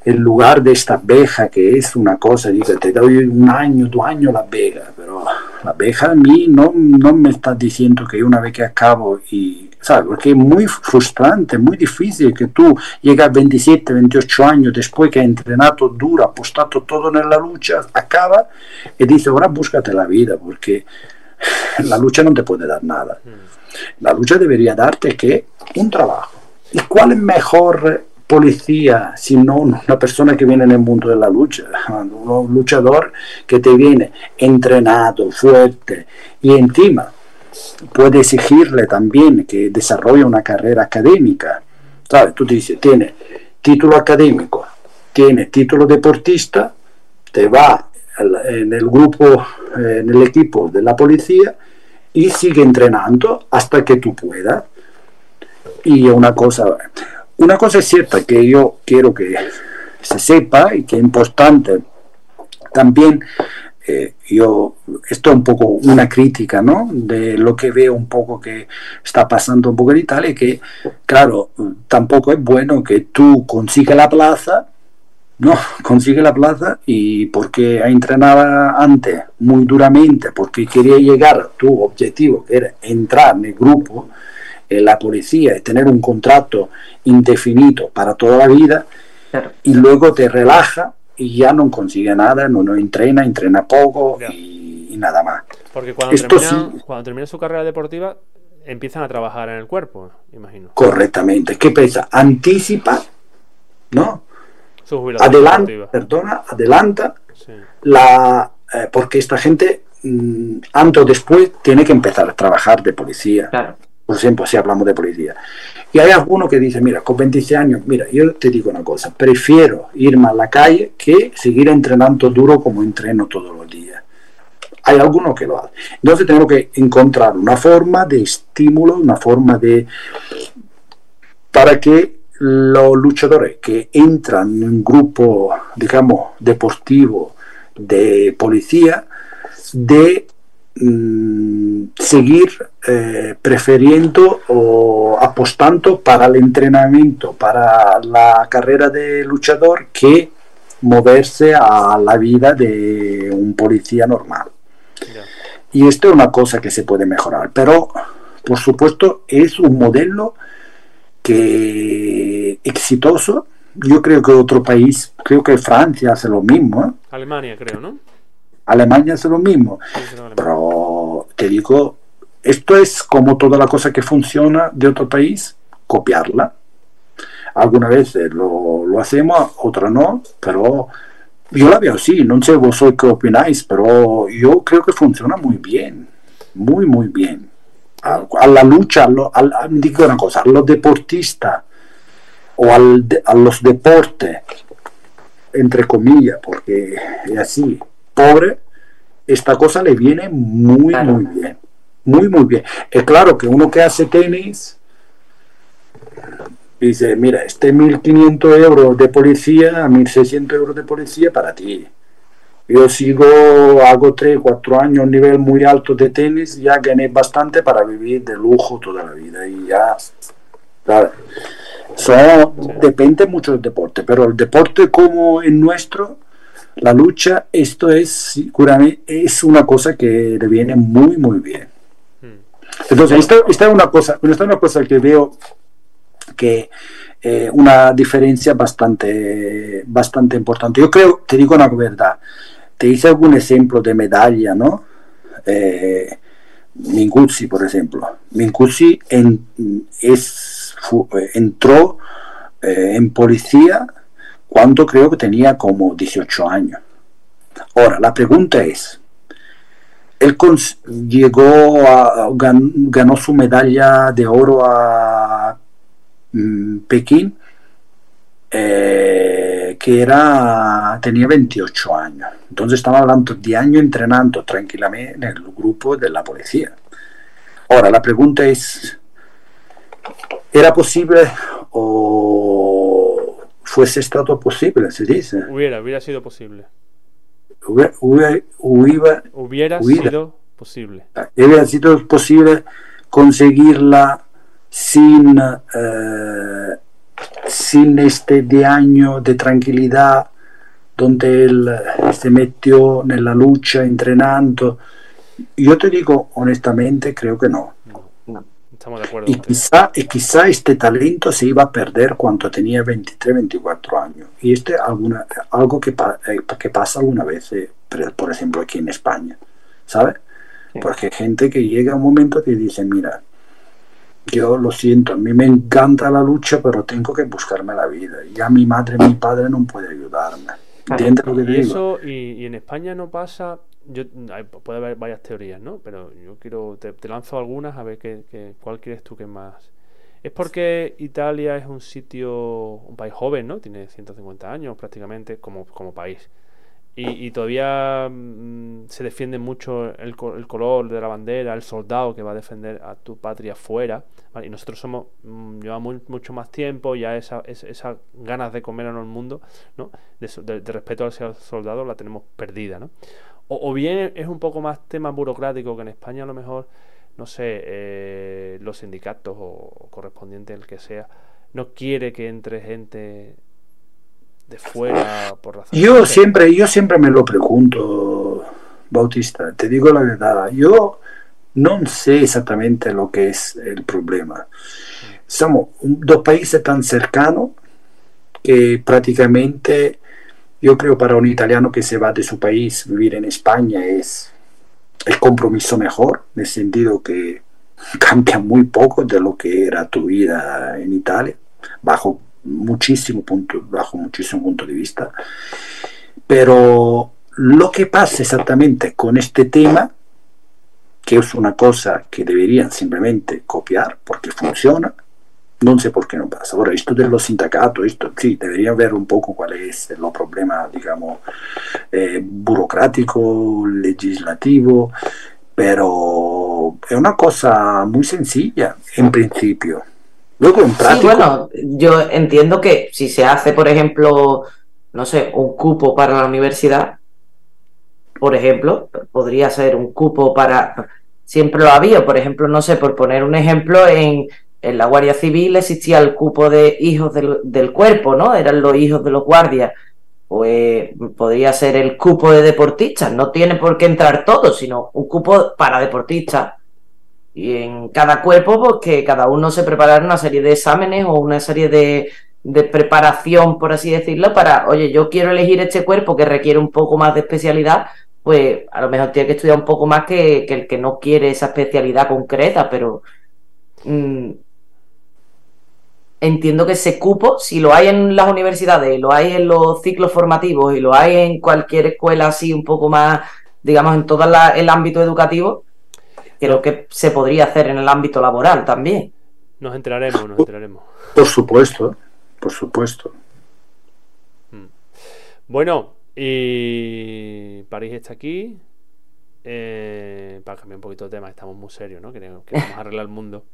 en lugar de esta abeja que es una cosa, dice, te doy un año, dos años la abeja, pero la abeja a mí no, no me está diciendo que una vez que acabo y porque es muy frustrante, muy difícil que tú llegas a 27, 28 años después que has entrenado duro, apostado todo en la lucha, acaba y dice, ahora búscate la vida, porque la lucha no te puede dar nada. Mm. La lucha debería darte que un trabajo. ¿Y cuál es mejor policía, sino una persona que viene en el mundo de la lucha, un luchador que te viene entrenado, fuerte y encima puede exigirle también que desarrolle una carrera académica. ¿Sabes? Tú dices, tiene título académico, tiene título deportista, te va en el grupo, en el equipo de la policía y sigue entrenando hasta que tú puedas. Y una cosa, una cosa es cierta que yo quiero que se sepa y que es importante también eh, yo, esto es un poco una crítica, ¿no? De lo que veo un poco que está pasando un poco en Italia, que, claro, tampoco es bueno que tú consigas la plaza, no, consigue la plaza y porque ha entrenado antes muy duramente, porque quería llegar a tu objetivo, que era entrar en el grupo, en la policía y tener un contrato indefinido para toda la vida, y luego te relaja y ya no consigue nada, no, no entrena, entrena poco y, nada más. Porque cuando termina, cuando termina su carrera deportiva empiezan a trabajar en el cuerpo, imagino. Correctamente. ¿Qué pesa? Anticipa, ¿no? adelanta, perdona, adelanta la eh, porque esta gente mm, antes o después tiene que empezar a trabajar de policía. Por ejemplo, si hablamos de policía. Y hay alguno que dice, mira, con 26 años, mira, yo te digo una cosa, prefiero irme a la calle que seguir entrenando duro como entreno todos los días. Hay algunos que lo hacen. Entonces tenemos que encontrar una forma de estímulo, una forma de... para que los luchadores que entran en un grupo, digamos, deportivo de policía, de mm, seguir eh, preferiendo o apostando para el entrenamiento, para la carrera de luchador, que moverse a la vida de un policía normal. Y esto es una cosa que se puede mejorar, pero por supuesto es un modelo que exitoso. Yo creo que otro país, creo que Francia hace lo mismo. ¿eh? Alemania, creo, ¿no? Alemania hace lo mismo. Pero te digo, esto es como toda la cosa que funciona de otro país, copiarla. Algunas veces lo, lo hacemos, otras no, pero yo la veo así. No sé vosotros qué opináis, pero yo creo que funciona muy bien. Muy, muy bien a, la lucha, digo una cosa, a los deportistas o al, a los deportes, entre comillas, porque es así, pobre, esta cosa le viene muy, muy bien. Muy, muy bien. Es claro que uno que hace tenis dice, mira, este 1500 euros de policía, 1600 euros de policía para ti yo sigo, hago 3, 4 años a un nivel muy alto de tenis, ya gané bastante para vivir de lujo toda la vida. Y ya, depende mucho del deporte, pero el deporte como el nuestro, la lucha, esto es es una cosa que le viene muy, muy bien. Hmm. Entonces, esta, esta, es una cosa, esta es una cosa que veo que eh, una diferencia bastante, bastante importante. Yo creo, te digo una verdad, te hice algún ejemplo de medalla, ¿no? Eh, Minguzzi, por ejemplo. Minguzzi es, entró eh, en policía cuando creo que tenía como 18 años. Ahora, la pregunta es, él llegó a, ganó su medalla de oro a mm, Pekín, eh, que era, tenía 28 años. Entonces estamos hablando de años entrenando tranquilamente en el grupo de la policía. Ahora, la pregunta es, ¿era posible o fuese estado posible, se dice? Hubiera, hubiera sido posible. Hubiera, hubiera, hubiera, sido posible. Hubiera sido posible conseguirla sin, eh, sin este de año de tranquilidad donde él eh, se metió en la lucha entrenando. Yo te digo honestamente, creo que no. Estamos de acuerdo. Y quizá, y quizá este talento se iba a perder cuando tenía 23, 24 años. Y este alguna, algo que, eh, que pasa alguna vez, eh, por ejemplo, aquí en España. ¿Sabes? Porque hay gente que llega a un momento que dice, mira, yo lo siento, a mí me encanta la lucha, pero tengo que buscarme la vida. Ya mi madre, mi padre no puede ayudarme y eso, y, en España no pasa, yo, puede haber varias teorías, ¿no? Pero yo quiero, te, lanzo algunas a ver qué, cuál quieres tú que más. Es porque Italia es un sitio, un país joven, ¿no? Tiene 150 años prácticamente como, como país. y, todavía mm, se defiende mucho el, el, color de la bandera, el soldado que va a defender a tu patria fuera. Y nosotros somos mm, llevamos mucho más tiempo, ya esa, esa, ganas de comer en el mundo, ¿no? de, respeto al soldado la tenemos perdida. ¿no? O, bien es un poco más tema burocrático que en España a lo mejor, no sé, eh, los sindicatos o correspondiente el que sea, no quiere que entre gente de fuera por razón yo siempre yo siempre me lo pregunto Bautista te digo la verdad yo no sé exactamente lo que es el problema. Somos dos países tan cercanos que prácticamente yo creo para un italiano que se va de su país vivir en España es el compromiso mejor en el sentido que cambia muy poco de lo que era tu vida en Italia bajo muchísimo punto, bajo muchísimo punto de vista. Pero lo que pasa exactamente con este tema, que es una cosa que deberían simplemente copiar porque funciona, no sé por qué no pasa. Ahora, esto de los sindicatos, esto sí, debería ver un poco cuál es el problema, digamos, eh, burocrático, legislativo, pero es una cosa muy sencilla en principio. Luego Sí, bueno, yo entiendo que si se hace, por ejemplo, no sé, un cupo para la universidad, por ejemplo, podría ser un cupo para. Siempre lo había, por ejemplo, no sé, por poner un ejemplo, en, en la Guardia Civil existía el cupo de hijos del, cuerpo, ¿no? Eran los hijos de los guardias. Pues podría ser el cupo de deportistas. No tiene por qué entrar todo, sino un cupo para deportistas y en cada cuerpo, pues que cada uno se preparara una serie de exámenes o una serie de, preparación, por así decirlo, para, oye, yo quiero elegir este cuerpo que requiere un poco más de especialidad, pues a lo mejor tiene que estudiar un poco más que, el que no quiere esa especialidad concreta, pero mm, entiendo que ese cupo, si lo hay en las universidades, lo hay en los ciclos formativos y lo hay en cualquier escuela así un poco más, digamos, en todo el ámbito educativo, creo que se podría hacer en el ámbito laboral también. Nos enteraremos, nos enteraremos. Por supuesto, por supuesto. Hmm. Bueno, y París está aquí. Eh, para cambiar un poquito de tema, estamos muy serios, ¿no? Queremos, queremos arreglar el mundo.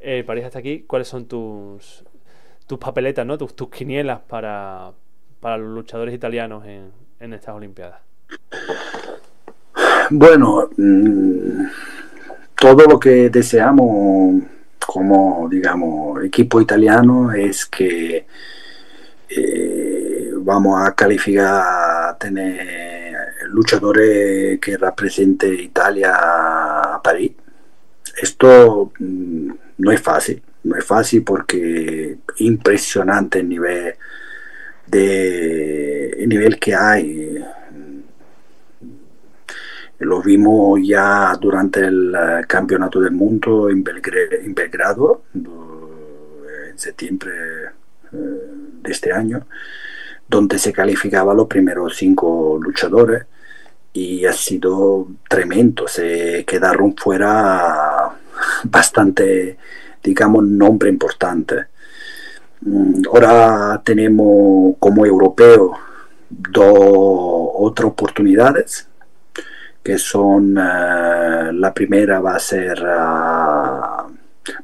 Eh, París está aquí. ¿Cuáles son tus, tus papeletas, ¿no? tus, tus quinielas para, para los luchadores italianos en, en estas Olimpiadas? Bueno, mm, todo lo que deseamos como, digamos, equipo italiano es que eh, vamos a calificar a tener luchadores que represente Italia a París. Esto mm, no es fácil, no es fácil porque impresionante el nivel el nivel que hay lo vimos ya durante el eh, Campeonato del Mundo en, Belgrado, en septiembre eh, de este año, donde se calificaba los primeros cinco luchadores y ha sido tremendo. Se quedaron fuera bastante, digamos, nombre importante. Mm, ahora tenemos como europeo dos otras oportunidades que son, eh, la primera va a ser uh,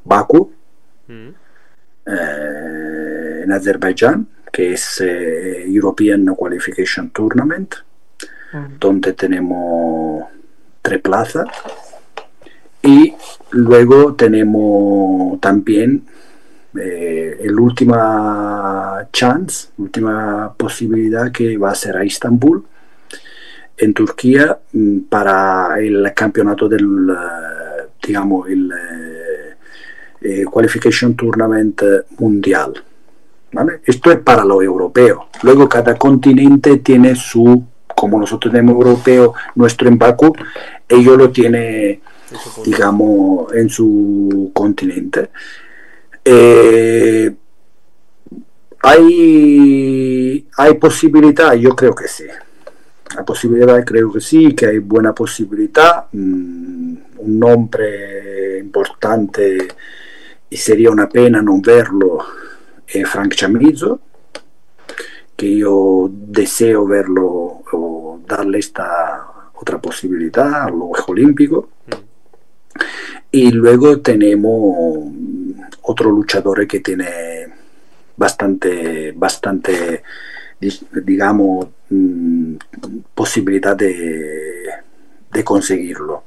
Baku, mm. eh, en Azerbaiyán, que es eh, European Qualification Tournament, mm. donde tenemos tres plazas. Y luego tenemos también el última chance, última posibilidad que va a ser a Istambul, en Turquía mm, para el campeonato del, eh, digamos, el eh, eh, Qualification Tournament mundial. Esto es para lo europeo. Luego cada continente tiene su, como nosotros tenemos europeo, nuestro en Bakú, ellos lo tiene, digamos, en su continente. hay, hay posibilidad, yo creo que sí. La posibilidad creo que sí, que hay buena posibilidad. Mm, un nombre importante y sería una pena no verlo es Frank Chamizo, que yo deseo verlo darle esta otra posibilidad a los Juegos Olímpicos. Y luego tenemos otro luchador que tiene bastante, bastante digamos, mm, posibilidad de, de conseguirlo.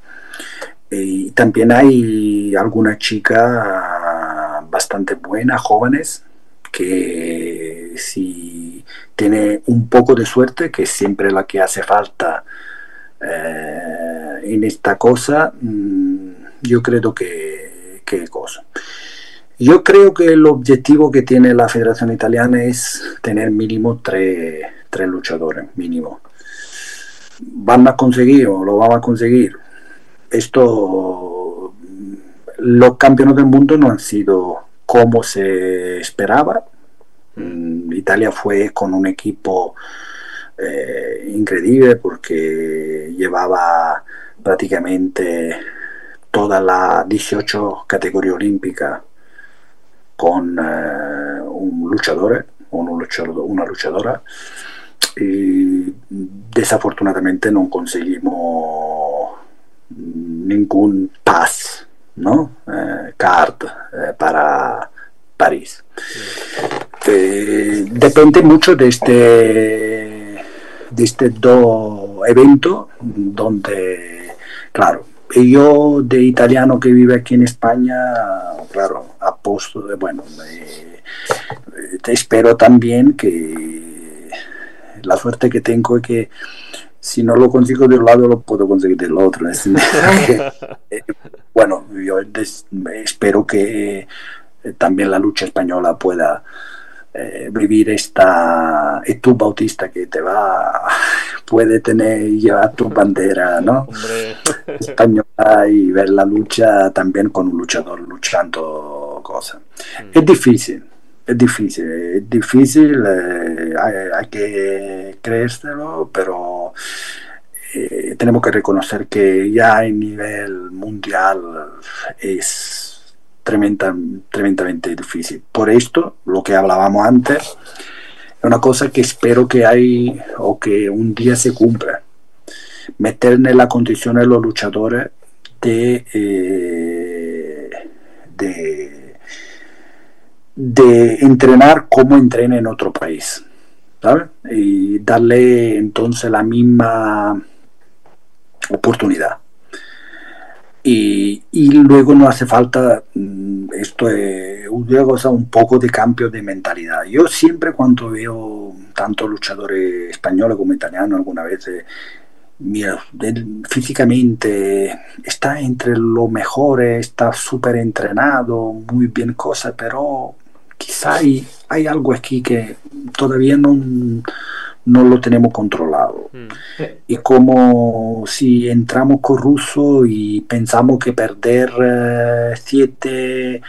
Y también hay algunas chicas bastante buenas, jóvenes, que si tiene un poco de suerte, que es siempre la que hace falta eh, en esta cosa, mm, yo creo que, que cosa. Yo creo que el objetivo que tiene la Federación Italiana es tener mínimo tres, tres luchadores, mínimo. ¿Van a conseguir o lo van a conseguir? Esto, los campeones del mundo no han sido como se esperaba. Mm, Italia fue con un equipo eh, increíble porque llevaba prácticamente toda la 18 categoría olímpica con eh, un luchador, un una luchadora y desafortunadamente no conseguimos ningún pass, ¿no? Eh, card eh, para París. depende mucho de este de este dos eventos donde claro yo de italiano que vive aquí en España, claro, aposto, bueno, te espero también que la suerte que tengo es que si no lo consigo de un lado lo puedo conseguir del otro. Eh, bueno, yo espero que eh, también la lucha española pueda eh, vivir esta y tú bautista que te va puede tener y llevar tu bandera no española y ver la lucha también con un luchador luchando cosas. Mm. es difícil es difícil es difícil eh, hay, que creérselo pero eh, tenemos que reconocer que ya a nivel mundial es tremenda, tremendamente difícil. Por esto, lo que hablábamos antes, es una cosa que espero que hay o que un día se cumpla. Meter en la condición de los luchadores de, eh, de, de entrenar como entrena en otro país. Y darle entonces la misma oportunidad y, luego no hace falta, mm, esto es una cosa, un poco de cambio de mentalidad. Yo siempre cuando veo tanto luchadores españoles como italianos, alguna vez, eh, mira, físicamente está entre los mejores, está súper entrenado, muy bien cosas, pero quizá hay, hay algo aquí que todavía no no lo tenemos controlado. Mm. Y como si entramos con ruso y pensamos que perder 7 eh,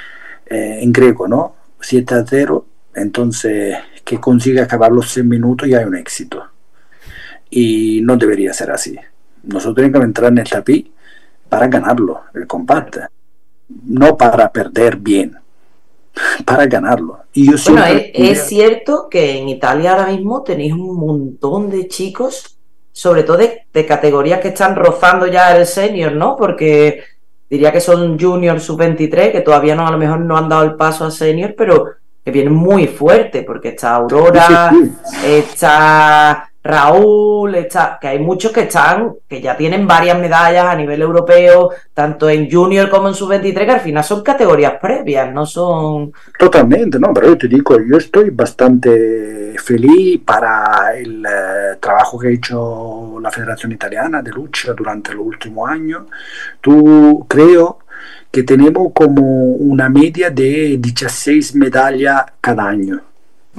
eh, en griego, ¿no? 7 a 0, entonces que consiga acabar los 6 minutos ya hay un éxito. Y no debería ser así. Nosotros tenemos que entrar en el tapiz para ganarlo, el combate, no para perder bien para ganarlo. Y bueno, es, cierto que en Italia ahora mismo tenéis un montón de chicos, sobre todo de, categorías que están rozando ya el senior, ¿no? Porque diría que son junior sub-23, que todavía no a lo mejor no han dado el paso a senior, pero que vienen muy fuerte, porque está Aurora, está Raúl, está, que hay muchos que están, que ya tienen varias medallas a nivel europeo, tanto en junior como en sub-23, que al final son categorías previas, no son... Totalmente, no, pero yo te digo, yo estoy bastante feliz para el eh, trabajo que ha hecho la Federación Italiana de Lucha durante los últimos años. Tú creo que tenemos como una media de 16 medallas cada año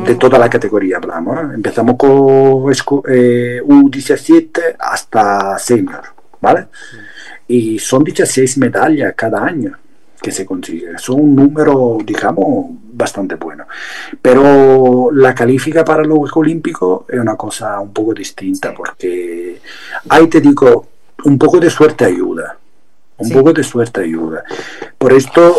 de toda la categoría hablamos. ¿eh? Empezamos con eh, U17 hasta senior, ¿vale? Y son 16 medallas cada año que se consigue. Son un número, digamos, bastante bueno. Pero la califica para los Juegos Olímpicos es una cosa un poco distinta, porque ahí te digo, un poco de suerte ayuda. Un poco de suerte ayuda. Por esto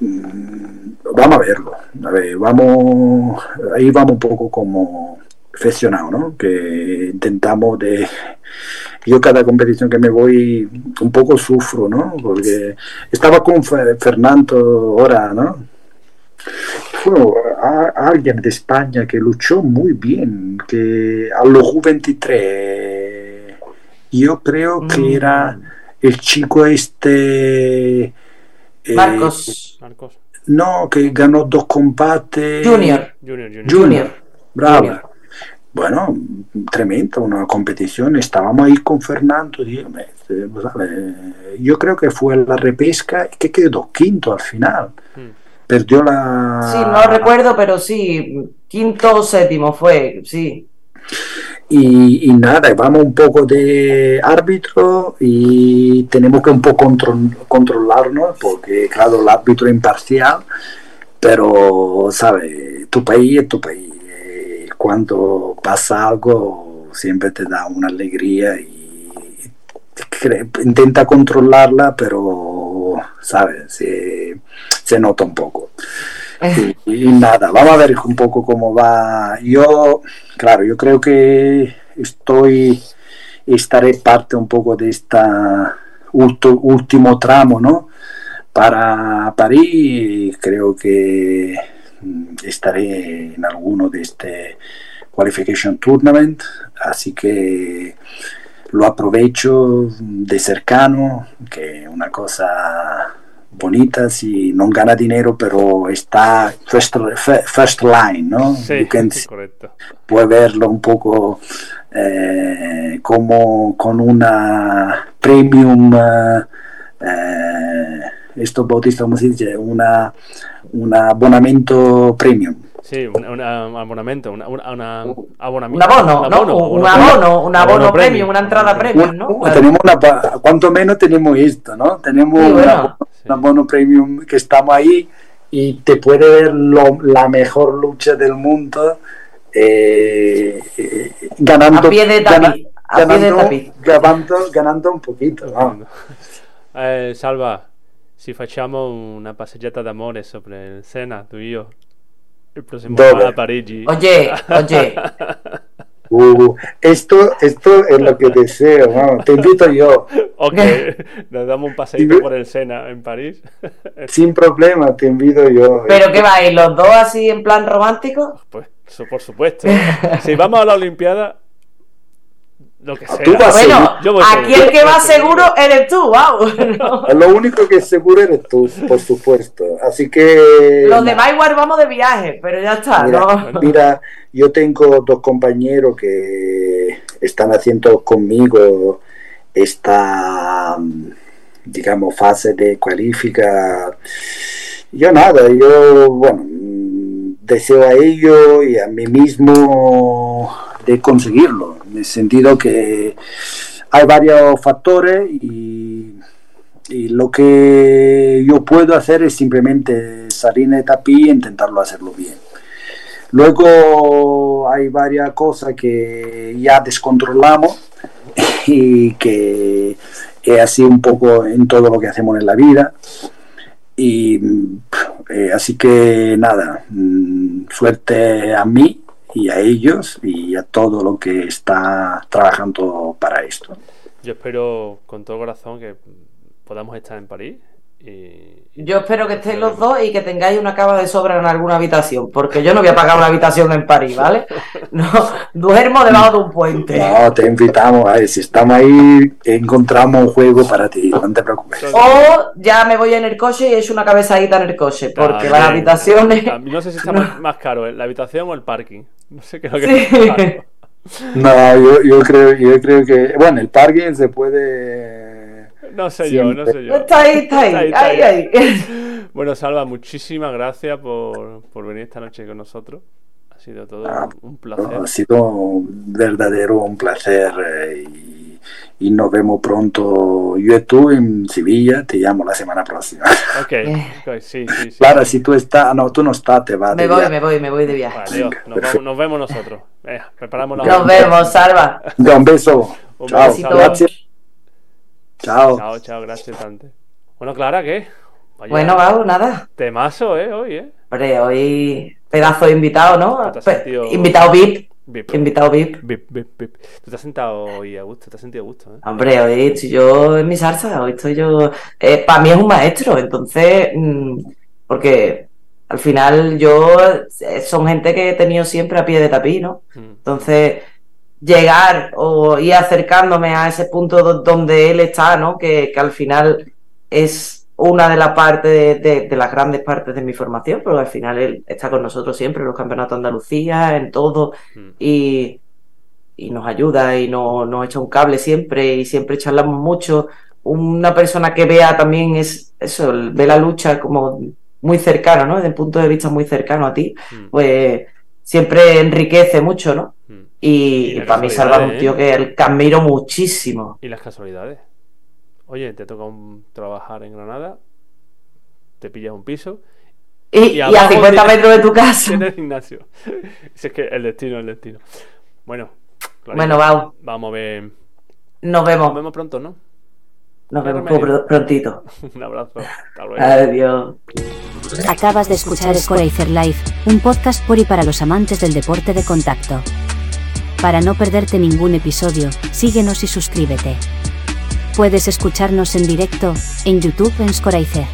mm, vamos a verlo. A ver, vamos, ahí vamos un poco como aficionado, ¿no? Que intentamos de... Yo cada competición que me voy un poco sufro, ¿no? Porque estaba con Fernando ahora, ¿no? Alguien de España que luchó muy bien, que a los 23 yo creo que mm. era el chico este... Eh, Marcos. Marcos. No, que ganó dos combates. Junior. Junior, Junior. Junior. Bravo. Bueno, tremenda una competición. Estábamos ahí con Fernando. Yo creo que fue la repesca que quedó quinto al final. Hmm. Perdió la. Sí, no recuerdo, pero sí, quinto o séptimo fue, sí. Y, nada, vamos un poco de árbitro y tenemos que un poco controlarnos porque, claro, el árbitro es imparcial, pero, ¿sabes? Tu país es tu país. Eh, cuando pasa algo, siempre te da una alegría y intenta controlarla, pero, ¿sabes? Se, se nota un poco. Y, nada, vamos a ver un poco cómo va. Yo, claro, yo creo que estoy, estaré parte un poco de esta último tramo, ¿no? Para París, creo que mm, estaré en alguno de este Qualification Tournament, así que lo aprovecho de cercano, que una cosa bonita, si no gana dinero, pero está first, first line, ¿no? Sí, correcto. Puede verlo un poco eh, como con una premium, eh, esto Bautista, ¿cómo se dice? Una, un abonamiento premium. Sí, un, un abonamiento, una, una, un abono, un abono, ¿no? un abono, un abono premium, una entrada premium, ¿no? Tenemos una, cuanto menos tenemos esto, ¿no? Tenemos un abono premium que estamos ahí y te puede ver lo, la mejor lucha del mundo eh, eh, ganando, a pie de tapi, a ganando, pie de ganando, ganando, un poquito. ¿no? Eh, Salva, si facciamo una passeggiata d'amore sopra il Sena, tu e io, il prossimo a Parigi. Oye, oye. Uh, esto, esto es lo que deseo, ¿no? te invito yo. Ok, nos damos un paseito por el Sena en París. Sin problema, te invito yo. ¿Pero qué vais? ¿Los dos así en plan romántico? Pues, por supuesto. si vamos a la Olimpiada, lo que sea. bueno, aquí el que va seguro eres tú, wow. Lo único que es seguro eres tú, por supuesto. Así que. Los demás igual vamos de viaje, pero ya está. Mira, mira, yo tengo dos compañeros que están haciendo conmigo esta, digamos, fase de cualifica. Yo nada, yo, bueno, deseo a ellos y a mí mismo de conseguirlo, en el sentido que hay varios factores y, lo que yo puedo hacer es simplemente salir de tapí e intentarlo hacerlo bien. Luego hay varias cosas que ya descontrolamos y que es así un poco en todo lo que hacemos en la vida. Y eh, así que nada, mm, suerte a mí y a ellos y a todo lo que está trabajando para esto. Yo espero con todo corazón que podamos estar en París. Y, yo espero que estéis los dos y que tengáis una cama de sobra en alguna habitación, porque yo no voy a pagar una habitación en París, ¿vale? No, duermo debajo de un puente. No, te invitamos, a ver, si estamos ahí, encontramos un juego para ti, no te preocupes. O ya me voy en el coche y he hecho una cabezadita en el coche, porque las habitaciones... No sé si está más caro, ¿eh? la habitación o el parking. No sé qué es lo que No, yo, yo, creo, yo creo que. Bueno, el parking se puede. No sé yo, no sé yo. Está ahí, está ahí. ahí, ahí. Bueno, Salva, muchísimas gracias por, por venir esta noche con nosotros. Ha sido todo ah, un placer. ha sido un verdadero un placer. Eh, y y nos vemos pronto. Yo estuve en Sevilla, te llamo la semana próxima. Ok, sí, sí, sí. Claro, si tú estás, no, tú no estás, te vas. Me voy, me voy, me voy de viaje. Vale, nos, vemos, nosotros. preparamos la Nos vemos, Salva. Un beso. Un chao, gracias. Chao. Chao, chao, gracias, Tante. Bueno, Clara, ¿qué? bueno, Gabo, nada. Temazo, ¿eh? Hoy, ¿eh? Hombre, hoy pedazo de invitado, ¿no? invitado VIP. VIP. invitado VIP. Vip, vip, vip. Tú te has sentado hoy a gusto, te has sentido a gusto, ¿eh? Hombre, hoy estoy yo en mi salsa, hoy estoy yo. para mí es un maestro, entonces, mm, porque al final yo eh, son gente que he tenido siempre a pie de tapiz, ¿no? Mm. Llegar o ir acercándome a ese punto do- donde él está, ¿no? Que, que al final es una de las partes de, de- de las grandes partes de mi formación, pero al final él está con nosotros siempre en los campeonatos de Andalucía, en todo, Mm. y, y nos ayuda y no- nos echa un cable siempre y siempre charlamos mucho. Una persona que vea también es eso, ve la lucha como muy cercano, ¿no? Desde un punto de vista muy cercano a ti, Mm. pues siempre enriquece mucho, ¿no? Mm. Y, para mí Salva es un tío ¿eh? que, el admiro muchísimo. Y las casualidades. Oye, te toca un- trabajar en Granada, te pillas un piso Y, Y y a abajo 50 tiene- metros de tu casa. en el gimnasio. Si es que el destino, el destino. Bueno, Clarita, Bueno, Bau, vamos a ver. nos Nos vemos. vemos pronto, ¿no? Nos vemos pr- prontito. Un abrazo. Hasta luego. Adiós. Acabas de escuchar Scoracer Live, un podcast por y para los amantes del deporte de contacto. Para no perderte ningún episodio, síguenos y suscríbete. Puedes escucharnos en directo, en YouTube en Scoracer.